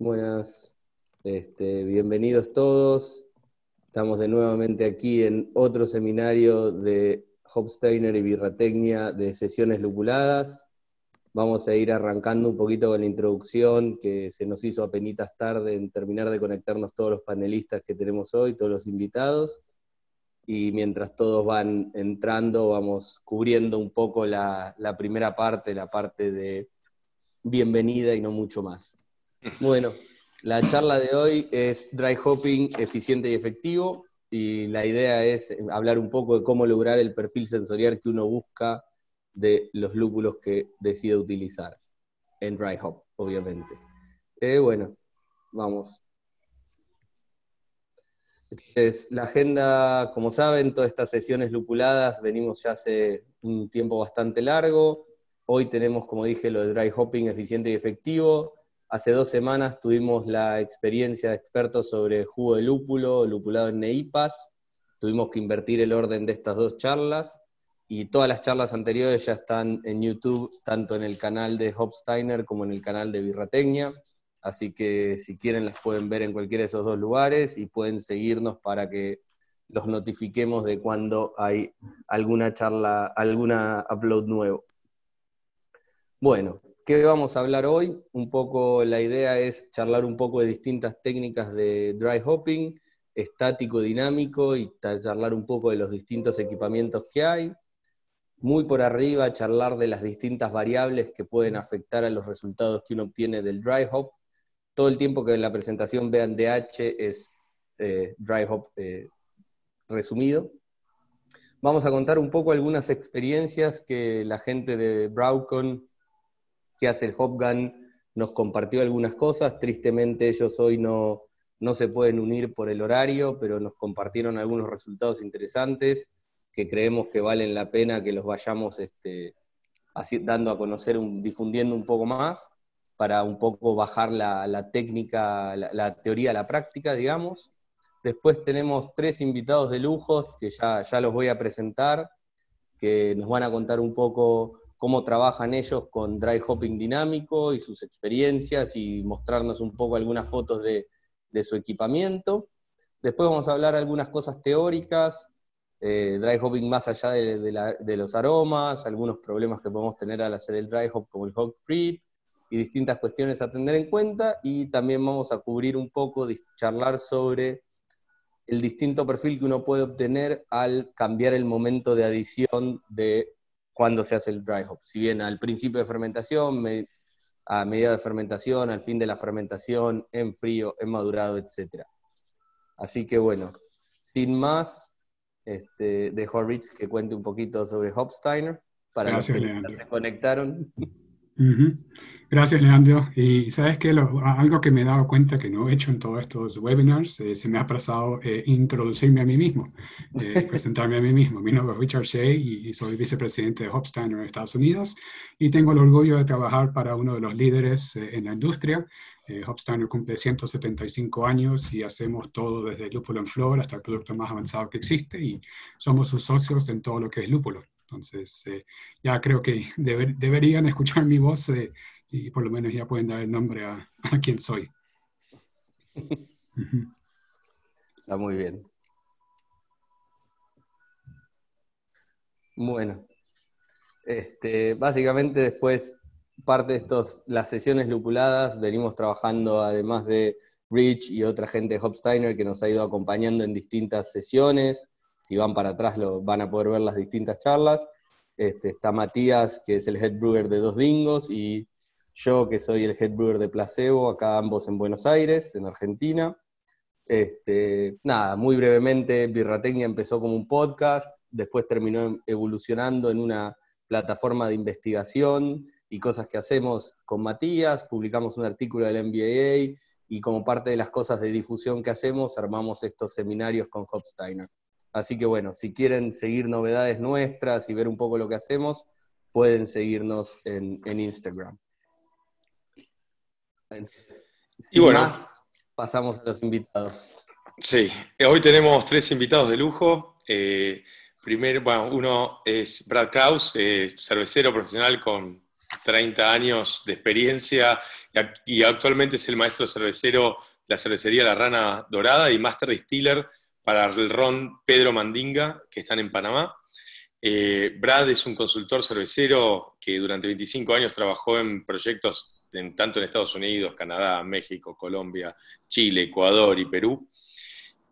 Buenas, este, bienvenidos todos. Estamos de nuevamente aquí en otro seminario de Hopsteiner y Birratecnia de sesiones lupuladas. Vamos a ir arrancando un poquito con la introducción que se nos hizo a penitas tarde en terminar de conectarnos todos los panelistas que tenemos hoy, todos los invitados. Y mientras todos van entrando, vamos cubriendo un poco la primera parte, la parte de bienvenida y no mucho más. Bueno, la charla de hoy es dry hopping eficiente y efectivo y la idea es hablar un poco de cómo lograr el perfil sensorial que uno busca de los lúpulos que decide utilizar en dry hop, obviamente. Eh, bueno, vamos. La agenda, como saben, todas estas sesiones lupuladas venimos ya hace un tiempo bastante largo. Hoy tenemos, como dije, lo de dry hopping eficiente y efectivo. Hace dos semanas tuvimos la experiencia de expertos sobre jugo de lúpulo, lupulado en neipas. Tuvimos que invertir el orden de estas dos charlas y todas las charlas anteriores ya están en YouTube, tanto en el canal de Hopsteiner como en el canal de Birratecnia. Así que si quieren las pueden ver en cualquiera de esos dos lugares y pueden seguirnos para que los notifiquemos de cuando hay alguna charla, alguna upload nuevo. Bueno, ¿Qué vamos a hablar hoy? Un poco la idea es charlar un poco de distintas técnicas de dry hopping, estático, dinámico, y charlar un poco de los distintos equipamientos que hay. Muy por arriba, charlar de las distintas variables que pueden afectar a los resultados que uno obtiene del dry hop. Todo el tiempo que en la presentación vean DH es eh, dry hop eh, resumido. Vamos a contar un poco algunas experiencias que la gente de Braucon que hace el Hopgun nos compartió algunas cosas. Tristemente ellos hoy no, no se pueden unir por el horario, pero nos compartieron algunos resultados interesantes que creemos que valen la pena que los vayamos este, dando a conocer, difundiendo un poco más, para un poco bajar la, técnica, la, la, teoría a la práctica, digamos. Después tenemos tres invitados de lujos que ya, ya los voy a presentar, que nos van a contar un poco cómo trabajan ellos con dry hopping dinámico y sus experiencias y mostrarnos un poco algunas fotos de, su equipamiento. Después vamos a hablar algunas cosas teóricas, eh, dry hopping más allá de, los aromas, algunos problemas que podemos tener al hacer el dry hop como el hop creep y distintas cuestiones a tener en cuenta y también vamos a cubrir un poco, charlar sobre el distinto perfil que uno puede obtener al cambiar el momento de adición de cuando se hace el dry hop. Si bien al principio de fermentación, a medida de fermentación, al fin de la fermentación, en frío, en madurado, etc. Así que bueno, sin más, este, dejo a Rich que cuente un poquito sobre Hopsteiner para los que se conectaron. Gracias, Leandro. Y sabes que algo que me he dado cuenta que no he hecho en todos estos webinars, eh, se me ha pasado eh, introducirme a mí mismo, eh, presentarme a mí mismo. Mi nombre es Richard Shea y, soy vicepresidente de Hopsteiner en Estados Unidos y tengo el orgullo de trabajar para uno de los líderes en la industria. Hopsteiner cumple 175 años y hacemos todo desde el lúpulo en flor hasta el producto más avanzado que existe y somos sus socios en todo lo que es lúpulo. Entonces, eh, ya creo que deberían escuchar mi voz eh, y por lo menos ya pueden dar el nombre a, a quién soy. Está muy bien. Bueno, este, básicamente después, parte de estos, las sesiones lupuladas, venimos trabajando además de Rich y otra gente de Hopsteiner que nos ha ido acompañando en distintas sesiones si van para atrás lo, van a poder ver las distintas charlas. Este, está Matías, que es el head brewer de Dos Dingos, y yo, que soy el head brewer de Placebo, acá ambos en Buenos Aires, en Argentina. Este, nada, muy brevemente, Birratecnia empezó como un podcast, después terminó evolucionando en una plataforma de investigación y cosas que hacemos con Matías, publicamos un artículo del MBA y como parte de las cosas de difusión que hacemos, armamos estos seminarios con Hopsteiner. Así que bueno, si quieren seguir novedades nuestras y ver un poco lo que hacemos, pueden seguirnos en, Instagram. Y bueno, pasamos a los invitados. Sí, hoy tenemos tres invitados de lujo. Eh, primero, bueno, uno es Brad Kraus, eh, cervecero profesional con 30 años de experiencia y actualmente es el maestro cervecero de la cervecería La Rana Dorada y Master Distiller para el ron Pedro Mandinga, que están en Panamá. Eh, Brad es un consultor cervecero que durante 25 años trabajó en proyectos tanto en Estados Unidos, Canadá, México, Colombia, Chile, Ecuador y Perú.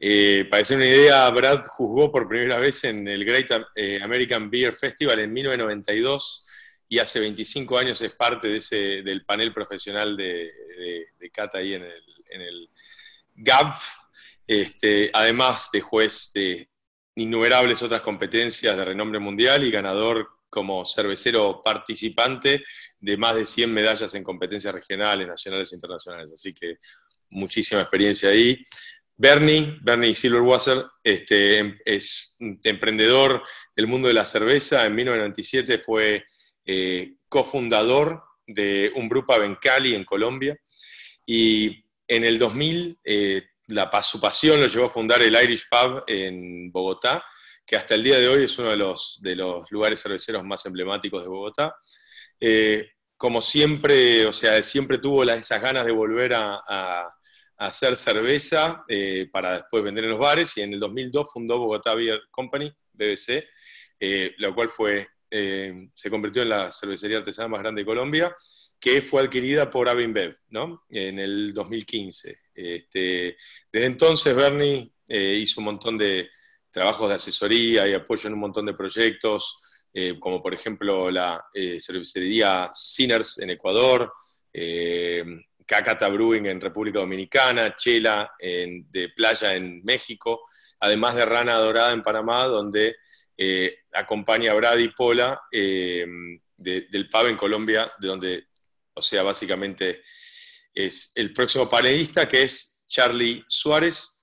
Eh, para hacer una idea, Brad juzgó por primera vez en el Great eh, American Beer Festival en 1992 y hace 25 años es parte de ese, del panel profesional de, Cata ahí en el, en el este, además de juez de innumerables otras competencias de renombre mundial y ganador como cervecero participante de más de 100 medallas en competencias regionales, nacionales e internacionales. Así que muchísima experiencia ahí. Bernie, Bernie Silverwasser, este, es emprendedor del mundo de la cerveza. En 1997 fue eh, cofundador de un grupo en Cali, en Colombia. Y en el 2000 la, su pasión lo llevó a fundar el Irish Pub en Bogotá, que hasta el día de hoy es uno de los, de los lugares cerveceros más emblemáticos de Bogotá. Eh, como siempre, o sea, siempre tuvo esas ganas de volver a, hacer cerveza eh, para después vender en los bares y en el 2002 fundó Bogotá Beer Company, BBC, eh, lo cual fue, se convirtió en la cervecería artesana más grande de Colombia que fue adquirida por Avinbev, ¿no? En el 2015. Este, desde entonces Bernie eh, hizo un montón de trabajos de asesoría y apoyo en un montón de proyectos, eh, como por ejemplo la eh, cervecería Sinners en Ecuador, Cacata Brewing en República Dominicana, Chela de Playa en México, además de Rana Dorada en Panamá, donde acompaña a Brady Pola del pub en Colombia, de donde o sea, básicamente es el próximo panelista, que es Charlie Suárez,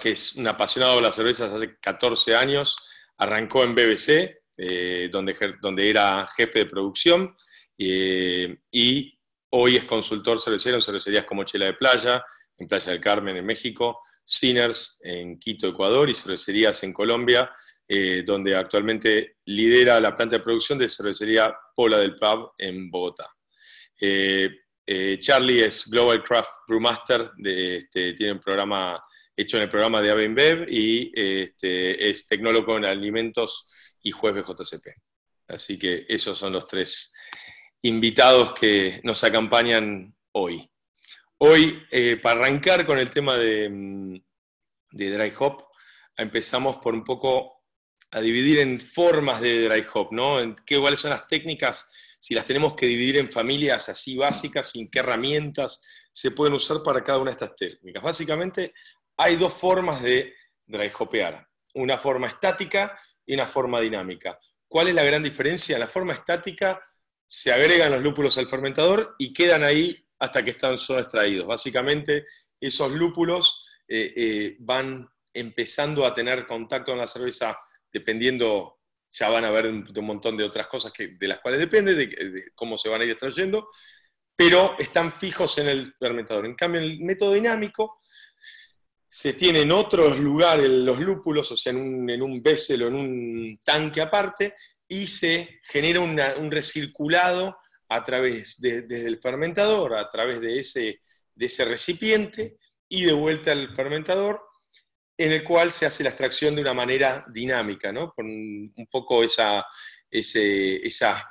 que es un apasionado de las cervezas hace 14 años, arrancó en BBC, eh, donde, era jefe de producción, eh, y hoy es consultor cervecero en cervecerías como Chela de Playa, en Playa del Carmen, en México, Sinners, en Quito, Ecuador, y cervecerías en Colombia, eh, donde actualmente lidera la planta de producción de cervecería Pola del Pub en Bogotá. Eh, eh, Charlie es Global Craft Brewmaster, de, este, tiene un programa hecho en el programa de Avenbev y este, es tecnólogo en alimentos y juez BJCP. Así que esos son los tres invitados que nos acompañan hoy. Hoy, eh, para arrancar con el tema de, mm, de dry hop, empezamos por un poco a dividir en formas de dry hop, ¿no? Qué, cuáles son las técnicas si las tenemos que dividir en familias así básicas, sin qué herramientas se pueden usar para cada una de estas técnicas. Básicamente hay dos formas de dry hopear, una forma estática y una forma dinámica. ¿Cuál es la gran diferencia? En la forma estática se agregan los lúpulos al fermentador y quedan ahí hasta que están son extraídos. Básicamente esos lúpulos eh, eh, van empezando a tener contacto con la cerveza dependiendo ya van a ver un, montón de otras cosas que, de las cuales depende, de, cómo se van a ir extrayendo, pero están fijos en el fermentador. En cambio, en el método dinámico se tiene en otros lugares los lúpulos, o sea, en un, en un o en un tanque aparte, y se genera un recirculado a través de, desde el fermentador, a través de ese, de ese recipiente, y de vuelta al fermentador, en el cual se hace la extracción de una manera dinámica, ¿no? con un poco esa, esa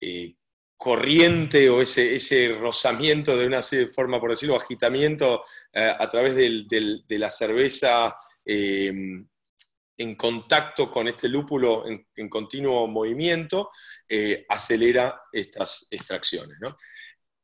eh, corriente o ese, ese, rozamiento de una forma, por decirlo, agitamiento eh, a través de la cerveza em, en contacto con este lúpulo en, continuo movimiento, eh, acelera estas extracciones.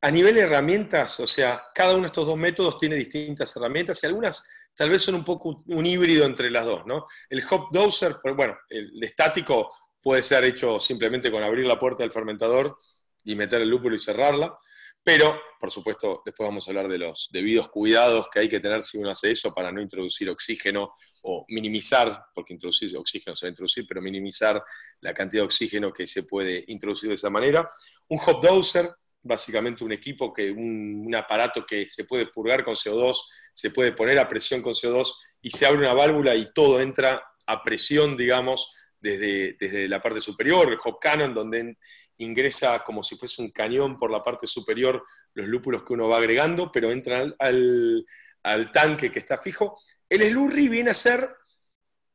A nivel de herramientas, o sea, cada uno de estos dos métodos tiene distintas herramientas y algunas tal vez son un poco un híbrido entre las dos, ¿no? El hop doser, bueno, el estático puede ser hecho simplemente con abrir la puerta del fermentador y meter el lúpulo y cerrarla, pero, por supuesto, después vamos a hablar de los debidos cuidados que hay que tener si uno hace eso para no introducir oxígeno o minimizar, porque introducir oxígeno se va a introducir, pero minimizar la cantidad de oxígeno que se puede introducir de esa manera. Un hop doser, básicamente un equipo, que un aparato que se puede purgar con CO2 se puede poner a presión con CO2 y se abre una válvula y todo entra a presión, digamos, desde, desde la parte superior, el hop cannon, donde ingresa como si fuese un cañón por la parte superior los lúpulos que uno va agregando, pero entran al, al, tanque que está fijo. El slurry viene a ser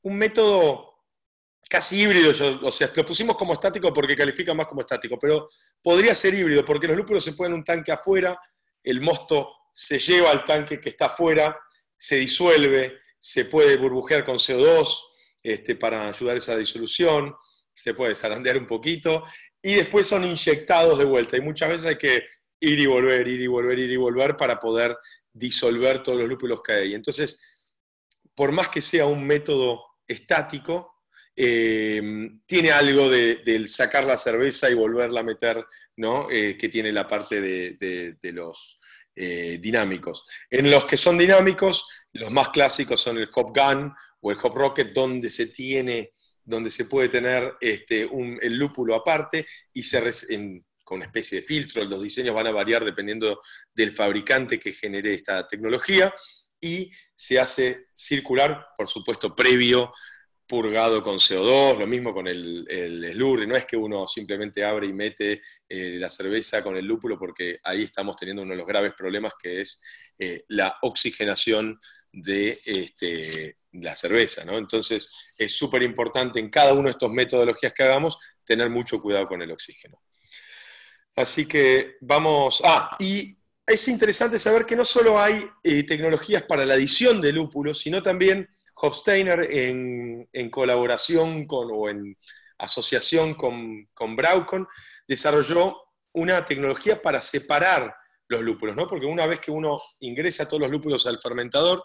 un método casi híbrido, o sea, lo pusimos como estático porque califica más como estático, pero podría ser híbrido porque los lúpulos se ponen en un tanque afuera, el mosto se lleva al tanque que está afuera, se disuelve, se puede burbujear con CO2 este, para ayudar a esa disolución, se puede zarandear un poquito y después son inyectados de vuelta. Y muchas veces hay que ir y volver, ir y volver, ir y volver para poder disolver todos los lúpulos que hay. Entonces, por más que sea un método estático, eh, tiene algo del sacar la cerveza y volverla a meter. Eh, que tiene la parte de, los eh, dinámicos. En los que son dinámicos, los más clásicos son el Hop Gun o el Hop Rocket, donde se tiene donde se puede tener este, el lúpulo aparte y con una especie de filtro. Los diseños van a variar dependiendo del fabricante que genere esta tecnología y se hace circular, por supuesto, previo purgado con CO2, lo mismo con el, el no es que uno simplemente abre y mete eh, la cerveza con el lúpulo, porque ahí estamos teniendo uno de los graves problemas que es eh, la oxigenación de este, la cerveza. ¿no? Entonces es súper importante en cada uno de estos metodologías que hagamos tener mucho cuidado con el oxígeno. Así que vamos, ah, y es interesante saber que no solo hay eh, tecnologías para la adición de lúpulo, sino también Hofsteiner en, colaboración con, o en asociación con, con Braucon desarrolló una tecnología para separar los lúpulos, ¿no? Porque una vez que uno ingresa todos los lúpulos al fermentador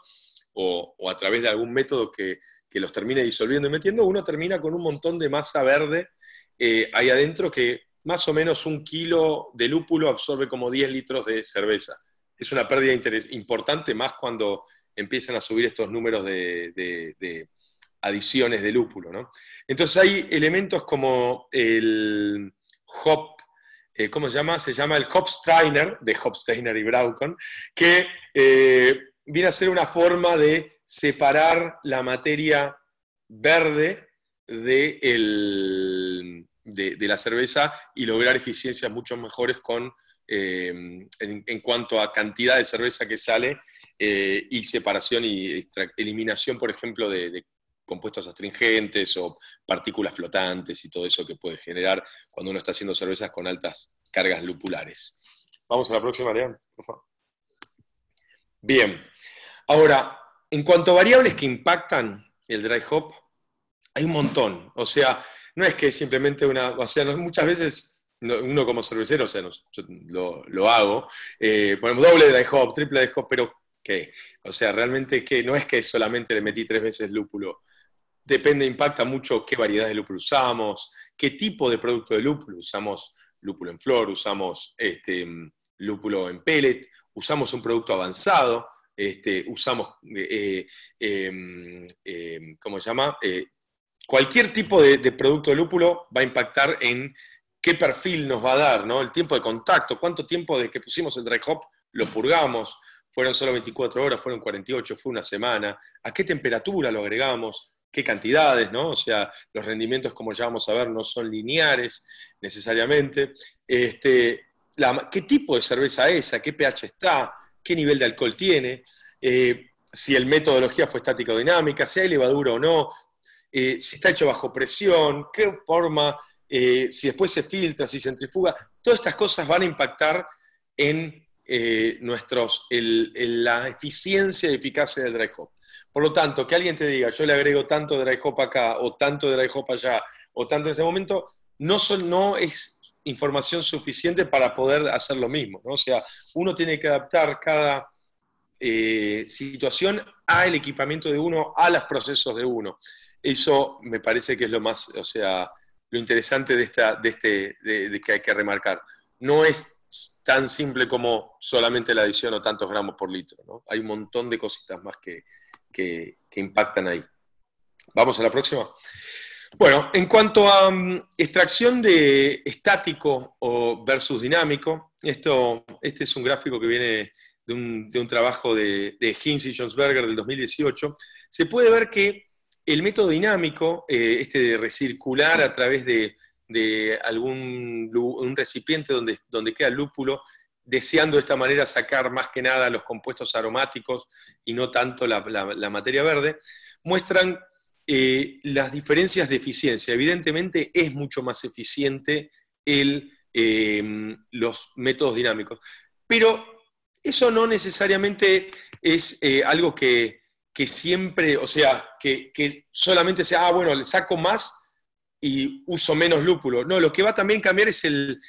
o, a través de algún método que, los termine disolviendo y metiendo, uno termina con un montón de masa verde eh, ahí adentro que más o menos un kilo de lúpulo absorbe como 10 litros de cerveza. Es una pérdida importante más cuando empiezan a subir estos números de, adiciones de lúpulo. ¿no? Entonces hay elementos como el hop, eh, ¿cómo se llama? Se llama el Hopsteiner, de Hopsteiner y Braucon, que eh, viene a ser una forma de separar la materia verde de, de, la cerveza y lograr eficiencias mucho mejores con, eh, en, cuanto a cantidad de cerveza que sale eh, y separación y eliminación, por ejemplo, de, compuestos astringentes o partículas flotantes y todo eso que puede generar cuando uno está haciendo cervezas con altas cargas lupulares. Vamos a la próxima, León, por favor. Bien, ahora, en cuanto a variables que impactan el dry hop, hay un montón. O sea, no es que simplemente una, o sea, muchas veces uno como cervecero, o sea, lo, hago, eh, ponemos doble dry hop, triple dry hop, pero O sea, realmente que no es que solamente le metí tres veces lúpulo. Depende, impacta mucho qué variedad de lúpulo usamos, qué tipo de producto de lúpulo. Usamos lúpulo en flor, usamos este, lúpulo en pellet, usamos un producto avanzado, este, usamos, eh, em, em, ¿cómo se llama? Eh, cualquier tipo de, de, producto de lúpulo va a impactar en qué perfil nos va a dar, ¿no? El tiempo de contacto, cuánto tiempo desde que pusimos el dry hop lo purgamos, fueron solo 24 horas, fueron 48, fue una semana, a qué temperatura lo agregamos, qué cantidades, ¿no? O sea, los rendimientos, como ya vamos a ver, no son lineares necesariamente. Este, ¿Qué tipo de cerveza es? ¿A qué pH está? ¿Qué nivel de alcohol tiene? Eh, si el metodología fue estática o dinámica, si hay levadura o no, eh, si está hecho bajo presión, qué forma, eh, si después se filtra, si se centrifuga, todas estas cosas van a impactar en eh, nuestros, la eficiencia y eficacia del dry hop. Por lo tanto, que alguien te diga, yo le agrego tanto dry hop acá, o tanto dry hop allá, o tanto en este momento, no es información suficiente para poder hacer lo mismo. O sea, uno tiene que adaptar cada eh, situación al equipamiento de uno, a los procesos de uno. Eso me parece que es lo más, o sea, lo interesante de, esta, de, este, de que hay que remarcar. No es tan simple como solamente la adición o tantos gramos por litro. ¿no? Hay un montón de cositas más que, que, impactan ahí. Vamos a la próxima. Bueno, en cuanto a mm, extracción de estático o versus dinámico, esto, este es un gráfico que viene de un, de un trabajo de, de Hinz y Jonsberger del 2018, se puede ver que el método dinámico, eh, este de recircular a través de, algún un recipiente donde, donde queda el lúpulo, deseando de esta manera sacar más que nada los compuestos aromáticos y no tanto la, materia verde, muestran eh, las diferencias de eficiencia. Evidentemente es mucho más eficiente el, eh, los métodos dinámicos, pero eso no necesariamente es algo que, que siempre, o sea, que, solamente sea, ah, bueno, le saco más y uso menos lúpulo. No, lo que va a también cambiar es el,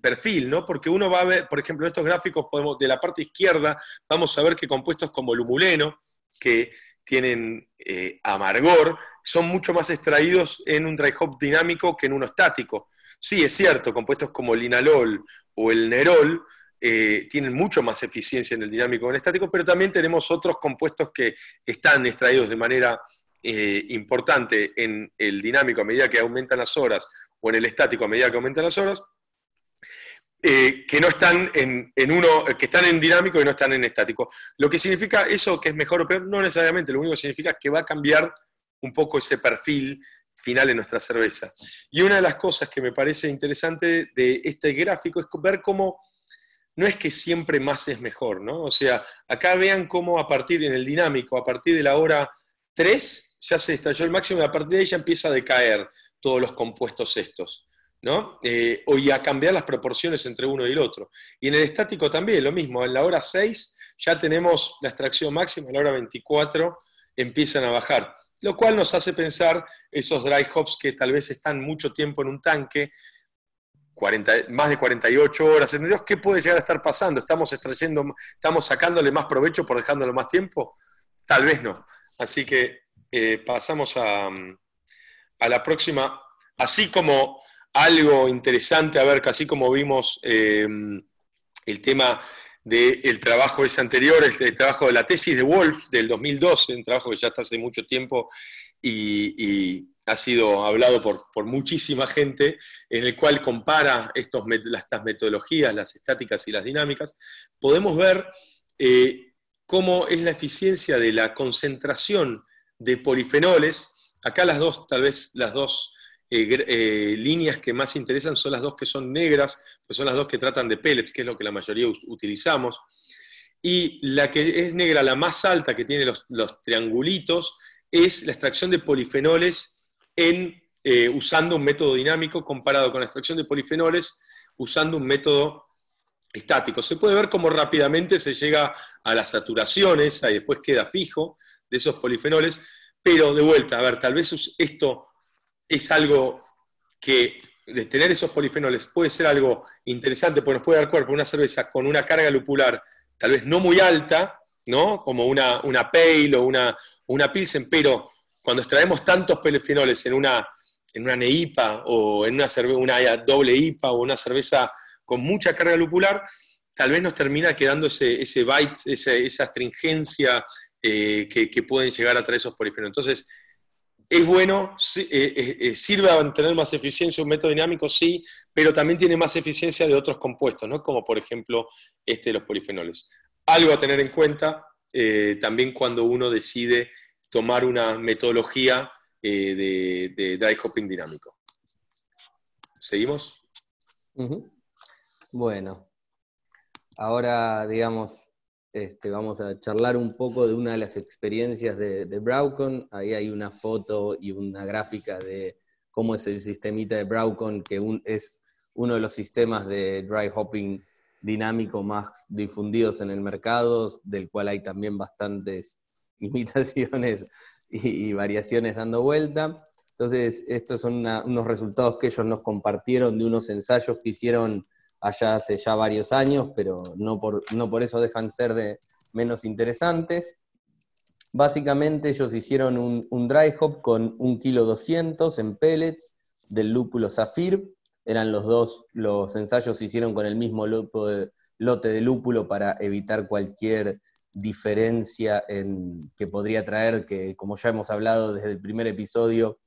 perfil, ¿no? Porque uno va a ver, por ejemplo, en estos gráficos de la parte izquierda, vamos a ver que compuestos como lumuleno, que tienen eh, amargor, son mucho más extraídos en un dry hop dinámico que en uno estático. Sí, es cierto, compuestos como el linalol o el nerol eh, tienen mucho más eficiencia en el dinámico que en el estático, pero también tenemos otros compuestos que están extraídos de manera eh, importante en el dinámico a medida que aumentan las horas o en el estático a medida que aumentan las horas, eh, que no están en, uno, que están en dinámico y no están en estático. Lo que significa eso que es mejor o peor, no necesariamente, lo único que significa es que va a cambiar un poco ese perfil final en nuestra cerveza. Y una de las cosas que me parece interesante de este gráfico es ver cómo no es que siempre más es mejor, ¿no? O sea, acá vean cómo a partir, en el dinámico, a partir de la hora 3, ya se estalló el máximo y a partir de ahí ya empieza a decaer todos los compuestos estos, ¿no? Eh, o y a cambiar las proporciones entre uno y el otro. Y en el estático también, lo mismo, en la hora 6 ya tenemos la extracción máxima, en la hora 24 empiezan a bajar, lo cual nos hace pensar esos dry hops que tal vez están mucho tiempo en un tanque, más de 48 horas. Dios, ¿Qué puede llegar a estar pasando? ¿Estamos extrayendo, estamos sacándole más provecho por dejándolo más tiempo? Tal vez no. Así que eh, pasamos a, la próxima. Así como algo interesante, a ver, casi como vimos em, el tema del trabajo ese anterior, el, trabajo de la tesis de Wolf del 2012, un trabajo que ya está hace mucho tiempo y ha sido hablado por, muchísima gente, en el cual compara estos, estas metodologías, las estáticas y las dinámicas, podemos ver eh, cómo es la eficiencia de la concentración de polifenoles. Acá las dos, tal vez las dos eh, eh, líneas que más interesan son las dos que son negras, pues son las dos que tratan de pellets, que es lo que la mayoría utilizamos. Y la que es negra, la más alta, que tiene los, triangulitos, es la extracción de polifenoles en, eh, usando un método dinámico comparado con la extracción de polifenoles usando un método estático. Se puede ver cómo rápidamente se llega a las saturaciones y después queda fijo de esos polifenoles, pero de vuelta, a ver, tal vez esto es algo que de tener esos polifenoles puede ser algo interesante, porque nos puede dar cuerpo una cerveza con una carga lupular tal vez no muy alta, ¿no? Como una, una pale o una, una pilsen, pero cuando extraemos tantos polifenoles en una, en una NEIPA o en una, una doble IPA o una cerveza con mucha carga lupular, tal vez nos termina quedando ese, ese bite, esa astringencia eh, que, pueden llegar a traer esos polifenoles. Entonces, es bueno, eh, eh, sirve a tener más eficiencia un método dinámico, sí, pero también tiene más eficiencia de otros compuestos, ¿no? como por ejemplo este de los polifenoles. Algo a tener en cuenta también cuando uno decide tomar una metodología de, dry hopping dinámico. ¿Seguimos? Bueno, ahora, digamos, este, vamos a charlar un poco de una de las experiencias de, de Braucon. Ahí hay una foto y una gráfica de cómo es el sistemita de Braucon, que es uno de los sistemas de dry hopping dinámico más difundidos en el mercado, del cual hay también bastantes imitaciones y, variaciones dando vuelta. Entonces, estos son unos resultados que ellos nos compartieron de unos ensayos que hicieron allá hace ya varios años, pero no por, no por eso dejan ser de menos interesantes. Básicamente ellos hicieron un, dry hop con un kilo 200 en pellets del lúpulo Zafir. Eran los dos, los ensayos se hicieron con el mismo lote de lúpulo para evitar cualquier diferencia en, que podría traer, que como ya hemos hablado desde el primer episodio,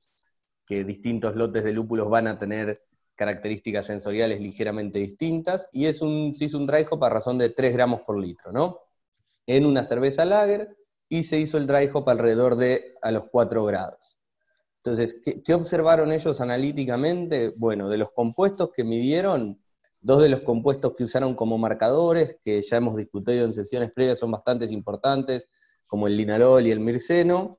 que distintos lotes de lúpulos van a tener características sensoriales ligeramente distintas, y es un, se hizo un dry hop a razón de 3 gramos por litro, ¿no? En una cerveza lager, y se hizo el dry hop alrededor de a los 4 grados. Entonces, ¿qué, observaron ellos analíticamente? Bueno, de los compuestos que midieron, dos de los compuestos que usaron como marcadores, que ya hemos discutido en sesiones previas, son bastante importantes, como el linalol y el mirceno,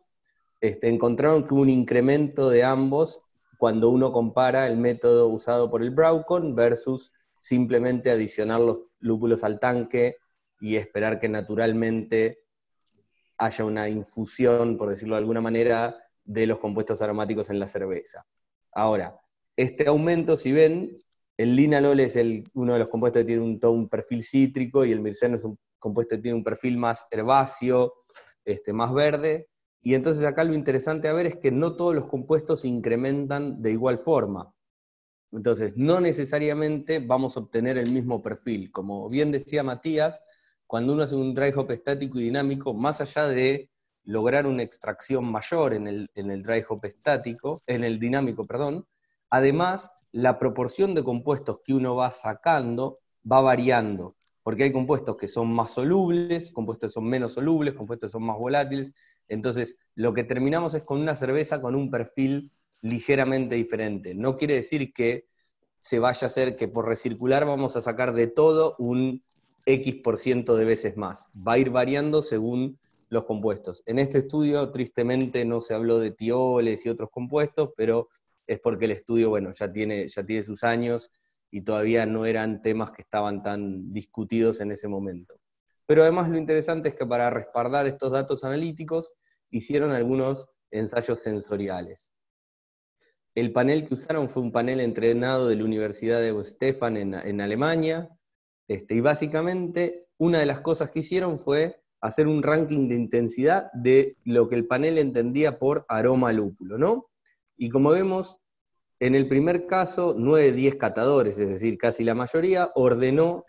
este, encontraron que hubo un incremento de ambos cuando uno compara el método usado por el Braucon versus simplemente adicionar los lúpulos al tanque y esperar que naturalmente haya una infusión, por decirlo de alguna manera, de los compuestos aromáticos en la cerveza. Ahora, este aumento, si ven, el linalol es uno de los compuestos que tiene un, todo un perfil cítrico y el mirceno es un compuesto que tiene un perfil más herbáceo, este, más verde. Y entonces acá lo interesante a ver es que no todos los compuestos incrementan de igual forma. Entonces, no necesariamente vamos a obtener el mismo perfil. Como bien decía Matías, cuando uno hace un dry hop estático y dinámico, más allá de lograr una extracción mayor en el, en el dry hop estático, en el dinámico, perdón, además la proporción de compuestos que uno va sacando va variando, porque hay compuestos que son más solubles, compuestos que son menos solubles, compuestos que son más volátiles, entonces lo que terminamos es con una cerveza con un perfil ligeramente diferente. No quiere decir que se vaya a hacer que por recircular vamos a sacar de todo un X por ciento de veces más. Va a ir variando según los compuestos. En este estudio, tristemente, no se habló de tioles y otros compuestos, pero es porque el estudio, bueno, ya tiene, ya tiene sus años y todavía no eran temas que estaban tan discutidos en ese momento. Pero además lo interesante es que para respaldar estos datos analíticos hicieron algunos ensayos sensoriales. El panel que usaron fue un panel entrenado de la Universidad de Stefan en, Alemania, este, y básicamente una de las cosas que hicieron fue hacer un ranking de intensidad de lo que el panel entendía por aroma lúpulo, ¿no? Y como vemos, en el primer caso, 9 10 catadores, es decir, casi la mayoría, ordenó,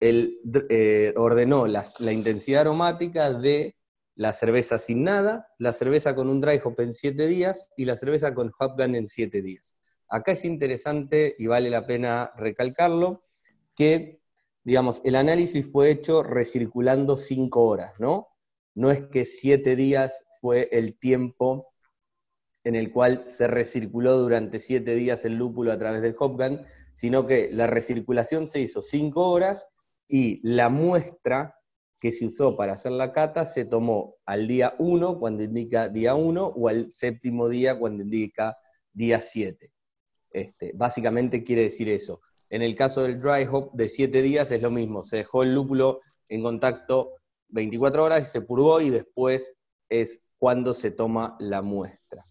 el, eh, ordenó la intensidad aromática de la cerveza sin nada, la cerveza con un dry hop en 7 días y la cerveza con hopgun en 7 días. Acá es interesante y vale la pena recalcarlo que digamos, el análisis fue hecho recirculando cinco horas, ¿no? No es que siete días fue el tiempo en el cual se recirculó durante siete días el lúpulo a través del Hopgun, sino que la recirculación se hizo cinco horas y la muestra que se usó para hacer la cata se tomó al día 1 cuando indica día 1 o al séptimo día cuando indica día 7. Este, básicamente quiere decir eso. En el caso del dry hop de 7 días es lo mismo, se dejó el lúpulo en contacto 24 horas y se purgó y después es cuando se toma la muestra.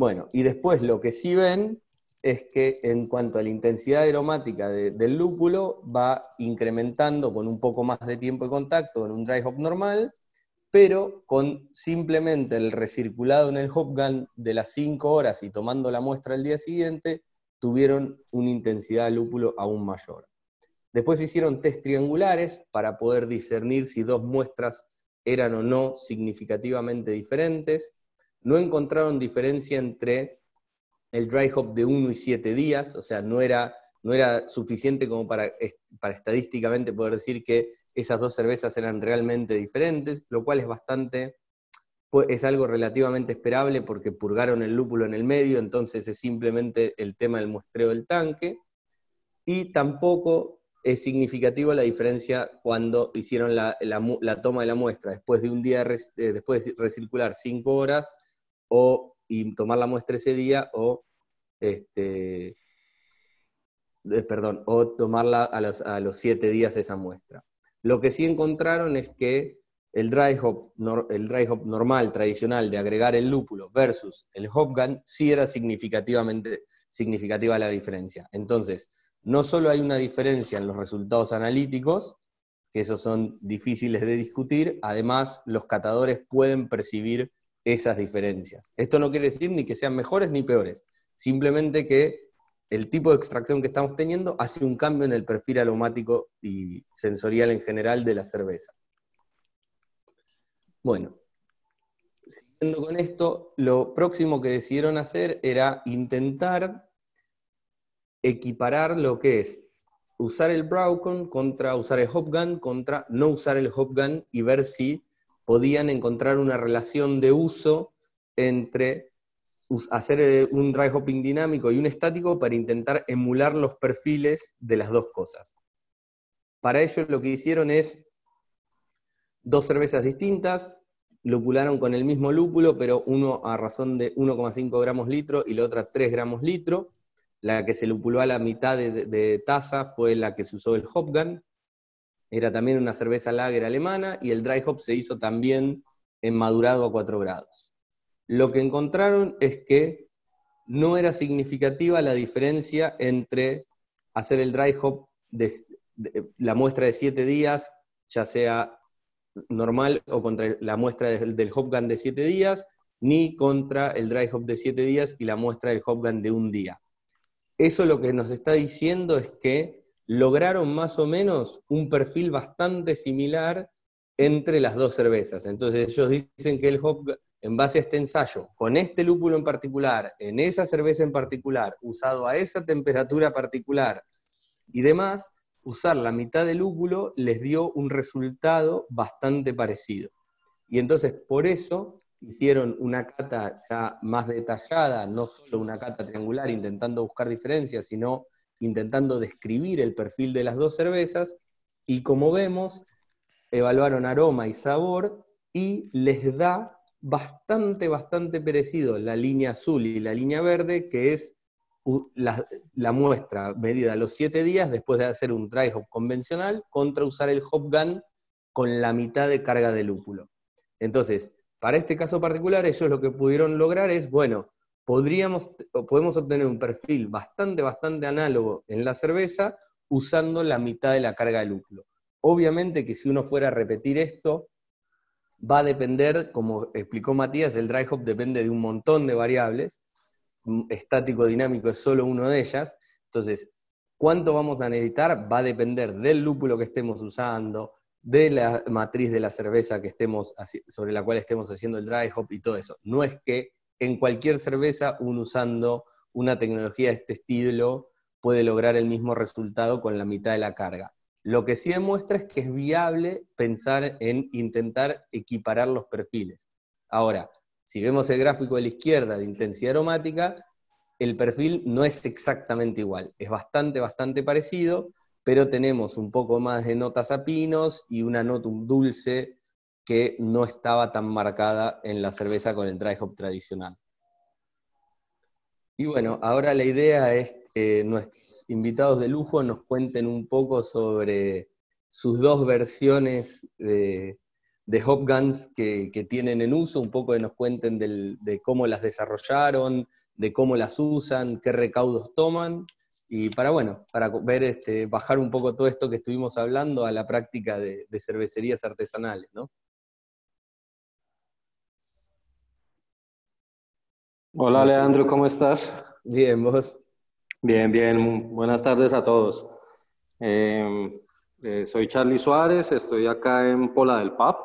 Bueno, y después lo que sí ven es que en cuanto a la intensidad aromática del lúpulo va incrementando con un poco más de tiempo de contacto en un dry hop normal, pero con simplemente el recirculado en el hop gun de las 5 horas y tomando la muestra el día siguiente, tuvieron una intensidad de lúpulo aún mayor. Después hicieron test triangulares para poder discernir si dos muestras eran o no significativamente diferentes. No encontraron diferencia entre el dry hop de 1 y 7 días, o sea, no era, no era suficiente como para, para estadísticamente poder decir que esas dos cervezas eran realmente diferentes, lo cual es bastante es algo relativamente esperable porque purgaron el lúpulo en el medio, entonces es simplemente el tema del muestreo del tanque. Y tampoco es significativa la diferencia cuando hicieron la, toma de la muestra, después de un día, eh, después de recircular cinco horas, o y tomar la muestra ese día, o este, eh, perdón, o tomarla a los, a los siete días esa muestra. Lo que sí encontraron es que el dry hop, el dry hop normal, tradicional, de agregar el lúpulo versus el hop gun, sí era significativamente significativa la diferencia. Entonces, no solo hay una diferencia en los resultados analíticos, que esos son difíciles de discutir, además los catadores pueden percibir esas diferencias. Esto no quiere decir ni que sean mejores ni peores, simplemente que el tipo de extracción que estamos teniendo hace un cambio en el perfil aromático y sensorial en general de la cerveza. Bueno, siguiendo con esto, lo próximo que decidieron hacer era intentar equiparar lo que es usar el Braucon contra usar el Hopgun contra no usar el Hopgun y ver si podían encontrar una relación de uso entre hacer eh, un dry hopping dinámico y un estático para intentar emular los perfiles de las dos cosas. Para ello lo que hicieron es dos cervezas distintas, lupularon con el mismo lúpulo, pero uno a razón de 1,5 gramos litro y la otra 3 gramos litro. La que se lupuló a la mitad de, taza fue la que se usó el Hopgun. Era también una cerveza lager alemana y el dry hop se hizo también en madurado a 4 grados. Lo que encontraron es que no era significativa la diferencia entre hacer el dry hop de, la muestra de 7 días, ya sea normal o contra la muestra del, del Hopgun de 7 días, ni contra el dry hop de 7 días y la muestra del Hopgun de un día. Eso lo que nos está diciendo es que lograron más o menos un perfil bastante similar entre las dos cervezas. Entonces ellos dicen que el Hopgun, en base a este ensayo, con este lúpulo en particular, en esa cerveza en particular, usado a esa temperatura particular y demás, usar la mitad del lúpulo les dio un resultado bastante parecido. Y entonces por eso hicieron una cata ya más detallada, no solo una cata triangular intentando buscar diferencias, sino intentando describir el perfil de las dos cervezas, y como vemos, evaluaron aroma y sabor y les da bastante, bastante parecido la línea azul y la línea verde, que es la, muestra medida a los siete días después de hacer un dry hop convencional contra usar el hop gun con la mitad de carga de lúpulo. Entonces, para este caso particular, ellos lo que pudieron lograr es, bueno, podríamos, podemos obtener un perfil bastante, bastante análogo en la cerveza usando la mitad de la carga de lúpulo. Obviamente que si uno fuera a repetir esto, va a depender, como explicó Matías, el dry hop depende de un montón de variables, estático dinámico es solo una de ellas. Entonces, ¿cuánto vamos a necesitar? Va a depender del lúpulo que estemos usando, de la matriz de la cerveza que estemos, sobre la cual estemos haciendo el dry hop y todo eso. No es que en cualquier cerveza, uno usando una tecnología de este estilo puede lograr el mismo resultado con la mitad de la carga. Lo que sí demuestra es que es viable pensar en intentar equiparar los perfiles. Ahora, si vemos el gráfico de la izquierda de intensidad aromática, el perfil no es exactamente igual, es bastante, bastante parecido, pero tenemos un poco más de notas a pinos y una nota dulce que no estaba tan marcada en la cerveza con el dry hop tradicional. Y bueno, ahora la idea es que nuestros invitados de lujo nos cuenten un poco sobre sus dos versiones de, de Hop Guns que, tienen en uso, un poco que nos cuenten de cómo las desarrollaron, de cómo las usan, qué recaudos toman, y para, bueno, para ver, este, bajar un poco todo esto que estuvimos hablando a la práctica de, cervecerías artesanales, ¿no? Hola Leandro, ¿cómo estás? Bien, vos. Bien, bien, buenas tardes a todos. Eh, eh, soy Charlie Suárez, estoy acá en Pola del Pap,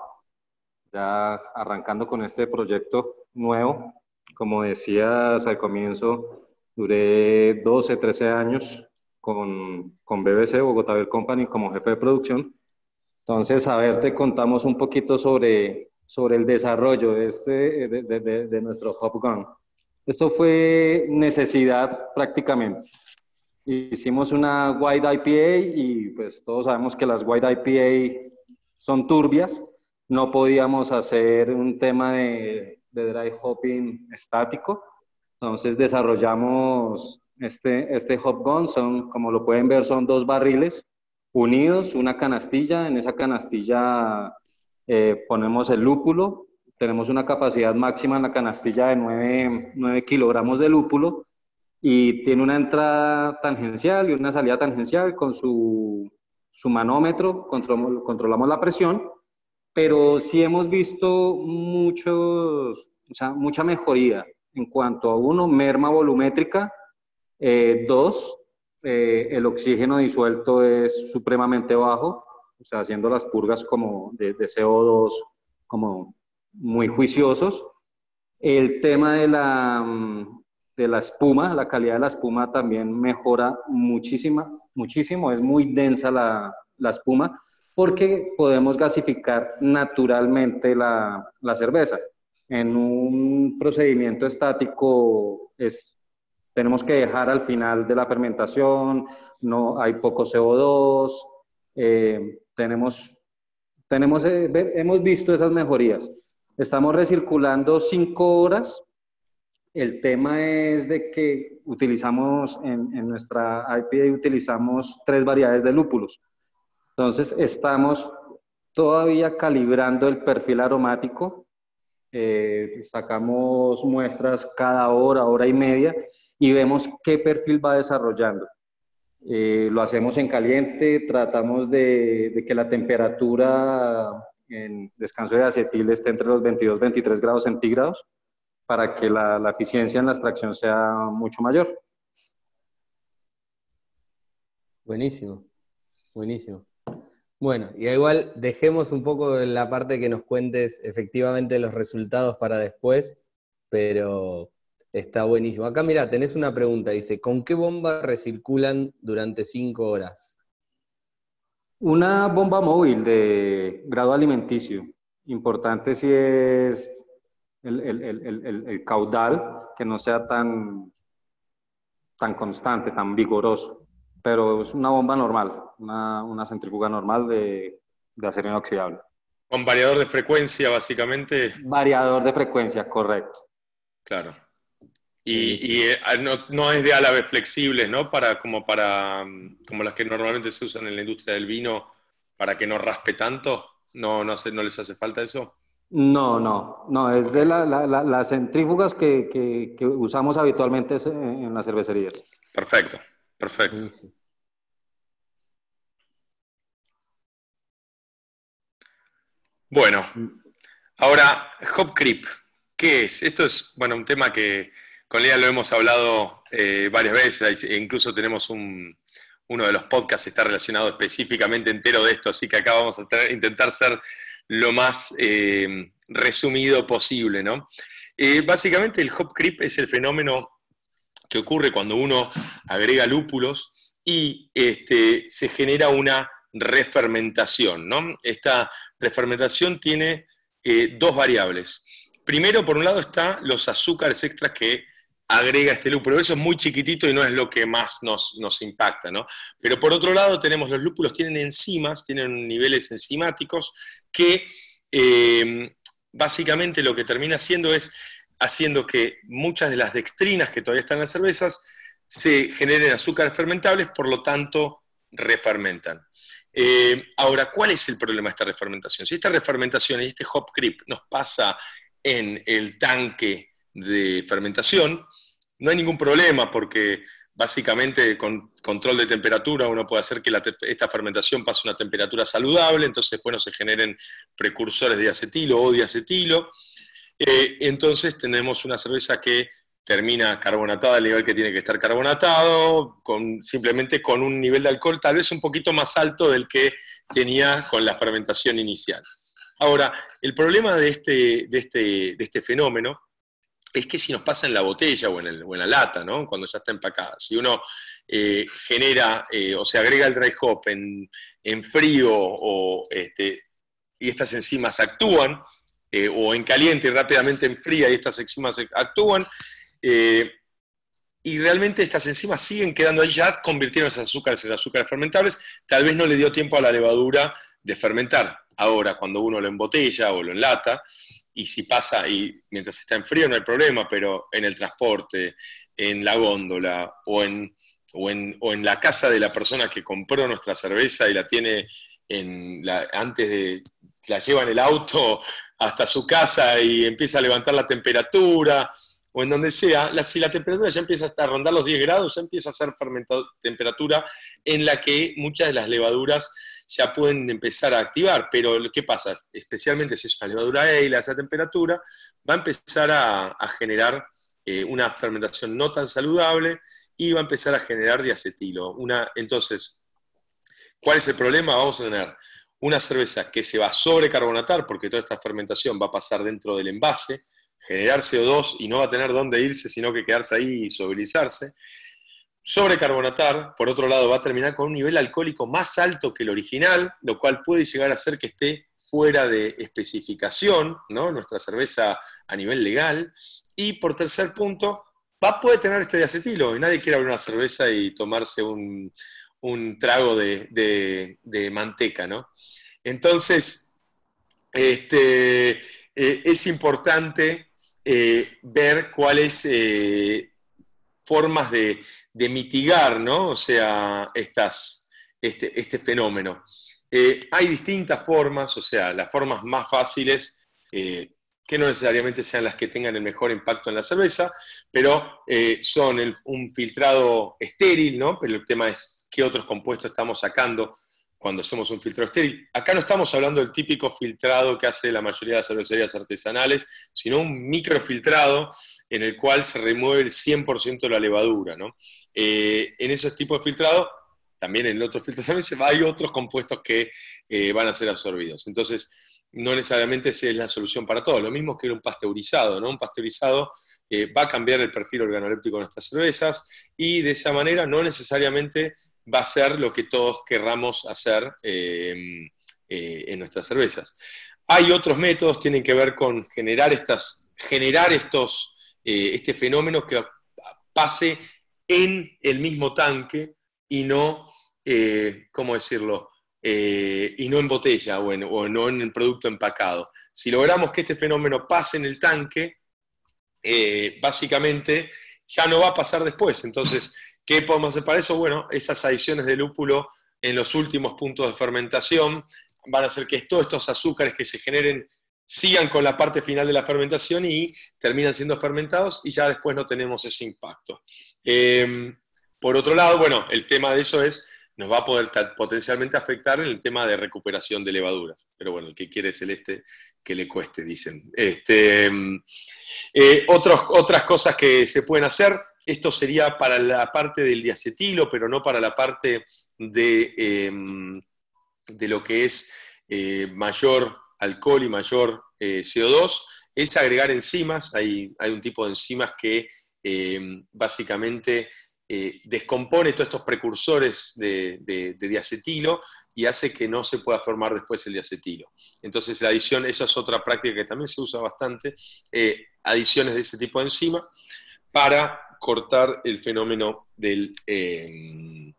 ya arrancando con este proyecto nuevo. Como decías al comienzo, duré 12, 13 años con, con BBC, Bogotá Beer Company, como jefe de producción. Entonces, a ver, te contamos un poquito sobre, sobre el desarrollo de, este, de, de, de nuestro Hop Gun. Esto fue necesidad prácticamente. Hicimos una White IPA y pues todos sabemos que las White IPA son turbias, no podíamos hacer un tema de, dry hopping estático. Entonces desarrollamos este, este hop gun, son, como lo pueden ver, son dos barriles unidos, una canastilla, en esa canastilla eh, ponemos el lúpulo, tenemos una capacidad máxima en la canastilla de 9, 9 kilogramos de lúpulo y tiene una entrada tangencial y una salida tangencial con su, su manómetro, controlamos la presión pero sí hemos visto muchos, o sea, mucha mejoría en cuanto a uno, merma volumétrica, eh, dos, eh, el oxígeno disuelto es supremamente bajo, o sea, haciendo las purgas como de, de CO2 como muy juiciosos. El tema de la, de la espuma, la calidad de la espuma también mejora muchísima, muchísimo, es muy densa la, la espuma porque podemos gasificar naturalmente la, la cerveza. En un procedimiento estático es, tenemos que dejar al final de la fermentación, no hay poco CO2, eh, tenemos, tenemos, eh, hemos visto esas mejorías. Estamos recirculando cinco horas. El tema es de que utilizamos en, nuestra IPA utilizamos tres variedades de lúpulos. Entonces estamos todavía calibrando el perfil aromático. Eh, sacamos muestras cada hora, hora y media y vemos qué perfil va desarrollando. Eh, lo hacemos en caliente, tratamos de, que la temperatura en descanso de acetil esté entre los 22 23 grados centígrados para que la, eficiencia en la extracción sea mucho mayor. Buenísimo, buenísimo. Bueno, y igual dejemos un poco la parte que nos cuentes efectivamente los resultados para después, pero Está buenísimo. Acá, mira, tenés una pregunta. Dice, ¿con qué bomba recirculan durante cinco horas? Una bomba móvil de grado alimenticio. Importante si es el, caudal, que no sea tan, tan constante, tan vigoroso. Pero es una bomba normal, una, centrífuga normal de, de acero inoxidable. ¿Con variador de frecuencia, básicamente? Variador de frecuencia, correcto. Claro. Y, eh, ah, no, es de álabes flexibles, ¿no? Para, como, para, mm, como las que normalmente se usan en la industria del vino, para que no raspe tanto. ¿No, no, no les hace falta eso? No, no, no, es de las centrífugas que, usamos habitualmente en las cervecerías. Perfecto, perfecto. Bueno, ahora, Hop Creep, ¿qué es? Esto es, bueno, un tema que con Lea lo hemos hablado eh, varias veces, e incluso tenemos un, uno de los podcasts está relacionado específicamente entero de esto, así que acá vamos a intentar ser lo más eh, resumido posible. ¿no? Eh, básicamente el hop creep es el fenómeno que ocurre cuando uno agrega lúpulos y este, se genera una refermentación. ¿no? Esta refermentación tiene dos variables. Primero, por un lado, están los azúcares extras que agrega este lúpulo. Eso es muy chiquitito y no es lo que más nos, impacta, ¿no? Pero por otro lado tenemos los lúpulos, tienen enzimas, tienen niveles enzimáticos que eh, básicamente lo que termina haciendo es haciendo que muchas de las dextrinas que todavía están en las cervezas se generen azúcares fermentables, por lo tanto refermentan. Eh, ahora, ¿cuál es el problema de esta refermentación? Si esta refermentación y este hop creep nos pasa en el tanque de fermentación, no hay ningún problema porque básicamente con control de temperatura uno puede hacer que esta fermentación pase a una temperatura saludable, entonces después no se generen precursores de acetilo o diacetilo. Eh, entonces tenemos una cerveza que termina carbonatada al nivel que tiene que estar carbonatado, con, simplemente con un nivel de alcohol tal vez un poquito más alto del que tenía con la fermentación inicial. Ahora, el problema de este, de este, de este fenómeno es que si nos pasa en la botella o en, la lata, ¿no? cuando ya está empacada, si uno eh, genera eh, o se agrega el dry hop en, frío o, este, y estas enzimas actúan, eh, o en caliente y rápidamente en fría y estas enzimas actúan, y realmente estas enzimas siguen quedando ahí, ya convirtieron esas azúcares en azúcares fermentables, tal vez no le dio tiempo a la levadura de fermentar. Ahora, cuando uno lo embotella o lo enlata, y si pasa, y mientras está en frío no hay problema, pero en el transporte, en la góndola o en, o en, la casa de la persona que compró nuestra cerveza y la tiene en antes de, la lleva en el auto hasta su casa y empieza a levantar la temperatura, o en donde sea, si la temperatura ya empieza a rondar los 10 grados, ya empieza a ser temperatura en la que muchas de las levaduras ya pueden empezar a activar. Pero ¿qué pasa? Especialmente si es una levadura ale a esa temperatura, va a empezar a, generar eh, una fermentación no tan saludable y va a empezar a generar diacetilo. Una, entonces, ¿cuál es el problema? Vamos a tener una cerveza que se va a sobrecarbonatar porque toda esta fermentación va a pasar dentro del envase, generar CO2 y no va a tener dónde irse, sino que quedarse ahí y soberizarse. Sobrecarbonatar, por otro lado va a terminar con un nivel alcohólico más alto que el original, lo cual puede llegar a hacer que esté fuera de especificación, ¿no? nuestra cerveza a nivel legal. Y por tercer punto, va poder tener este diacetilo, y nadie quiere abrir una cerveza y tomarse un, trago de, manteca, ¿no? Entonces, este, eh, es importante eh, ver cuáles eh, formas de, mitigar, ¿no? O sea, estas, este, este fenómeno. Eh, hay distintas formas, o sea, las formas más fáciles, que no necesariamente sean las que tengan el mejor impacto en la cerveza, pero son un filtrado estéril, ¿no? Pero el tema es qué otros compuestos estamos sacando cuando hacemos un filtro estéril. Acá no estamos hablando del típico filtrado que hace la mayoría de las cervecerías artesanales, sino un microfiltrado en el cual se remueve el 100% de la levadura. Eh, en esos tipos de filtrado, también en otros filtros también hay otros compuestos que eh, van a ser absorbidos. Entonces, no necesariamente esa es la solución para todo. Lo mismo que un pasteurizado, ¿no? Un pasteurizado eh, va a cambiar el perfil organoléptico de nuestras cervezas y de esa manera no necesariamente va a ser lo que todos querramos hacer eh, eh, en nuestras cervezas. Hay otros métodos, tienen que ver con generar, estas, generar estos, eh, este fenómeno que pase en el mismo tanque y no, ¿cómo decirlo? y no en botella o, o, no en el producto empacado. Si logramos que este fenómeno pase en el tanque, básicamente ya no va a pasar después. Entonces, ¿Qué podemos hacer para eso? Bueno, esas adiciones de lúpulo en los últimos puntos de fermentación van a hacer que todos estos azúcares que se generen sigan con la parte final de la fermentación y terminan siendo fermentados y ya después no tenemos ese impacto. Em, por otro lado, bueno, el tema de eso es, nos va a poder potencialmente afectar en el tema de recuperación de levaduras. Pero bueno, el que quiere celeste, que le cueste, dicen. Este, em, eh, otras cosas que se pueden hacer, esto sería para la parte del diacetilo, pero no para la parte de, em, de lo que es eh, mayor alcohol y mayor eh, CO2, es agregar enzimas. Hay, hay, un tipo de enzimas que em, básicamente eh, descompone todos estos precursores de, de, diacetilo y hace que no se pueda formar después el diacetilo. Entonces la adición, esa es otra práctica que también se usa bastante, adiciones de ese tipo de enzima para cortar el fenómeno del... Eh,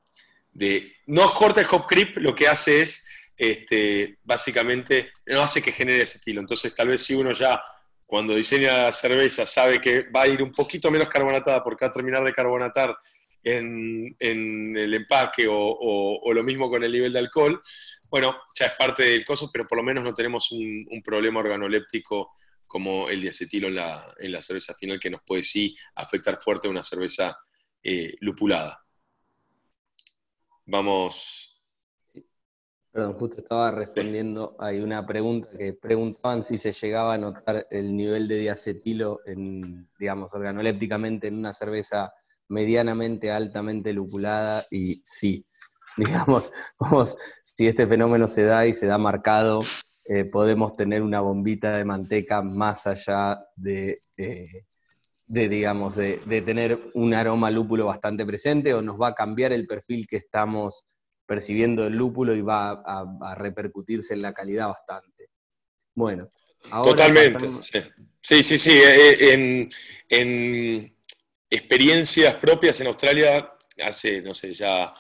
de, no corta el hop creep, lo que hace es, este, básicamente, no hace que genere ese estilo. Entonces, tal vez si uno ya, cuando diseña la cerveza, sabe que va a ir un poquito menos carbonatada porque va a terminar de carbonatar en, el empaque o, lo mismo con el nivel de alcohol, bueno, ya es parte del coso, pero por lo menos no tenemos un, un problema organoléptico como el diacetilo en la, en la cerveza final, que nos puede sí afectar fuerte a una cerveza eh, lupulada. Vamos. Perdón, justo estaba respondiendo, hay una pregunta que preguntaban si se llegaba a notar el nivel de diacetilo en, digamos, organolépticamente en una cerveza medianamente altamente lupulada y sí, digamos, si este fenómeno se da y se da marcado eh, podemos tener una bombita de manteca más allá de, eh, digamos, de, tener un aroma lúpulo bastante presente o nos va a cambiar el perfil que estamos percibiendo del lúpulo y va a, repercutirse en la calidad bastante. Bueno, ahora Totalmente, sí. sí, sí, eh, en, en experiencias propias en Australia, hace, no sé, ya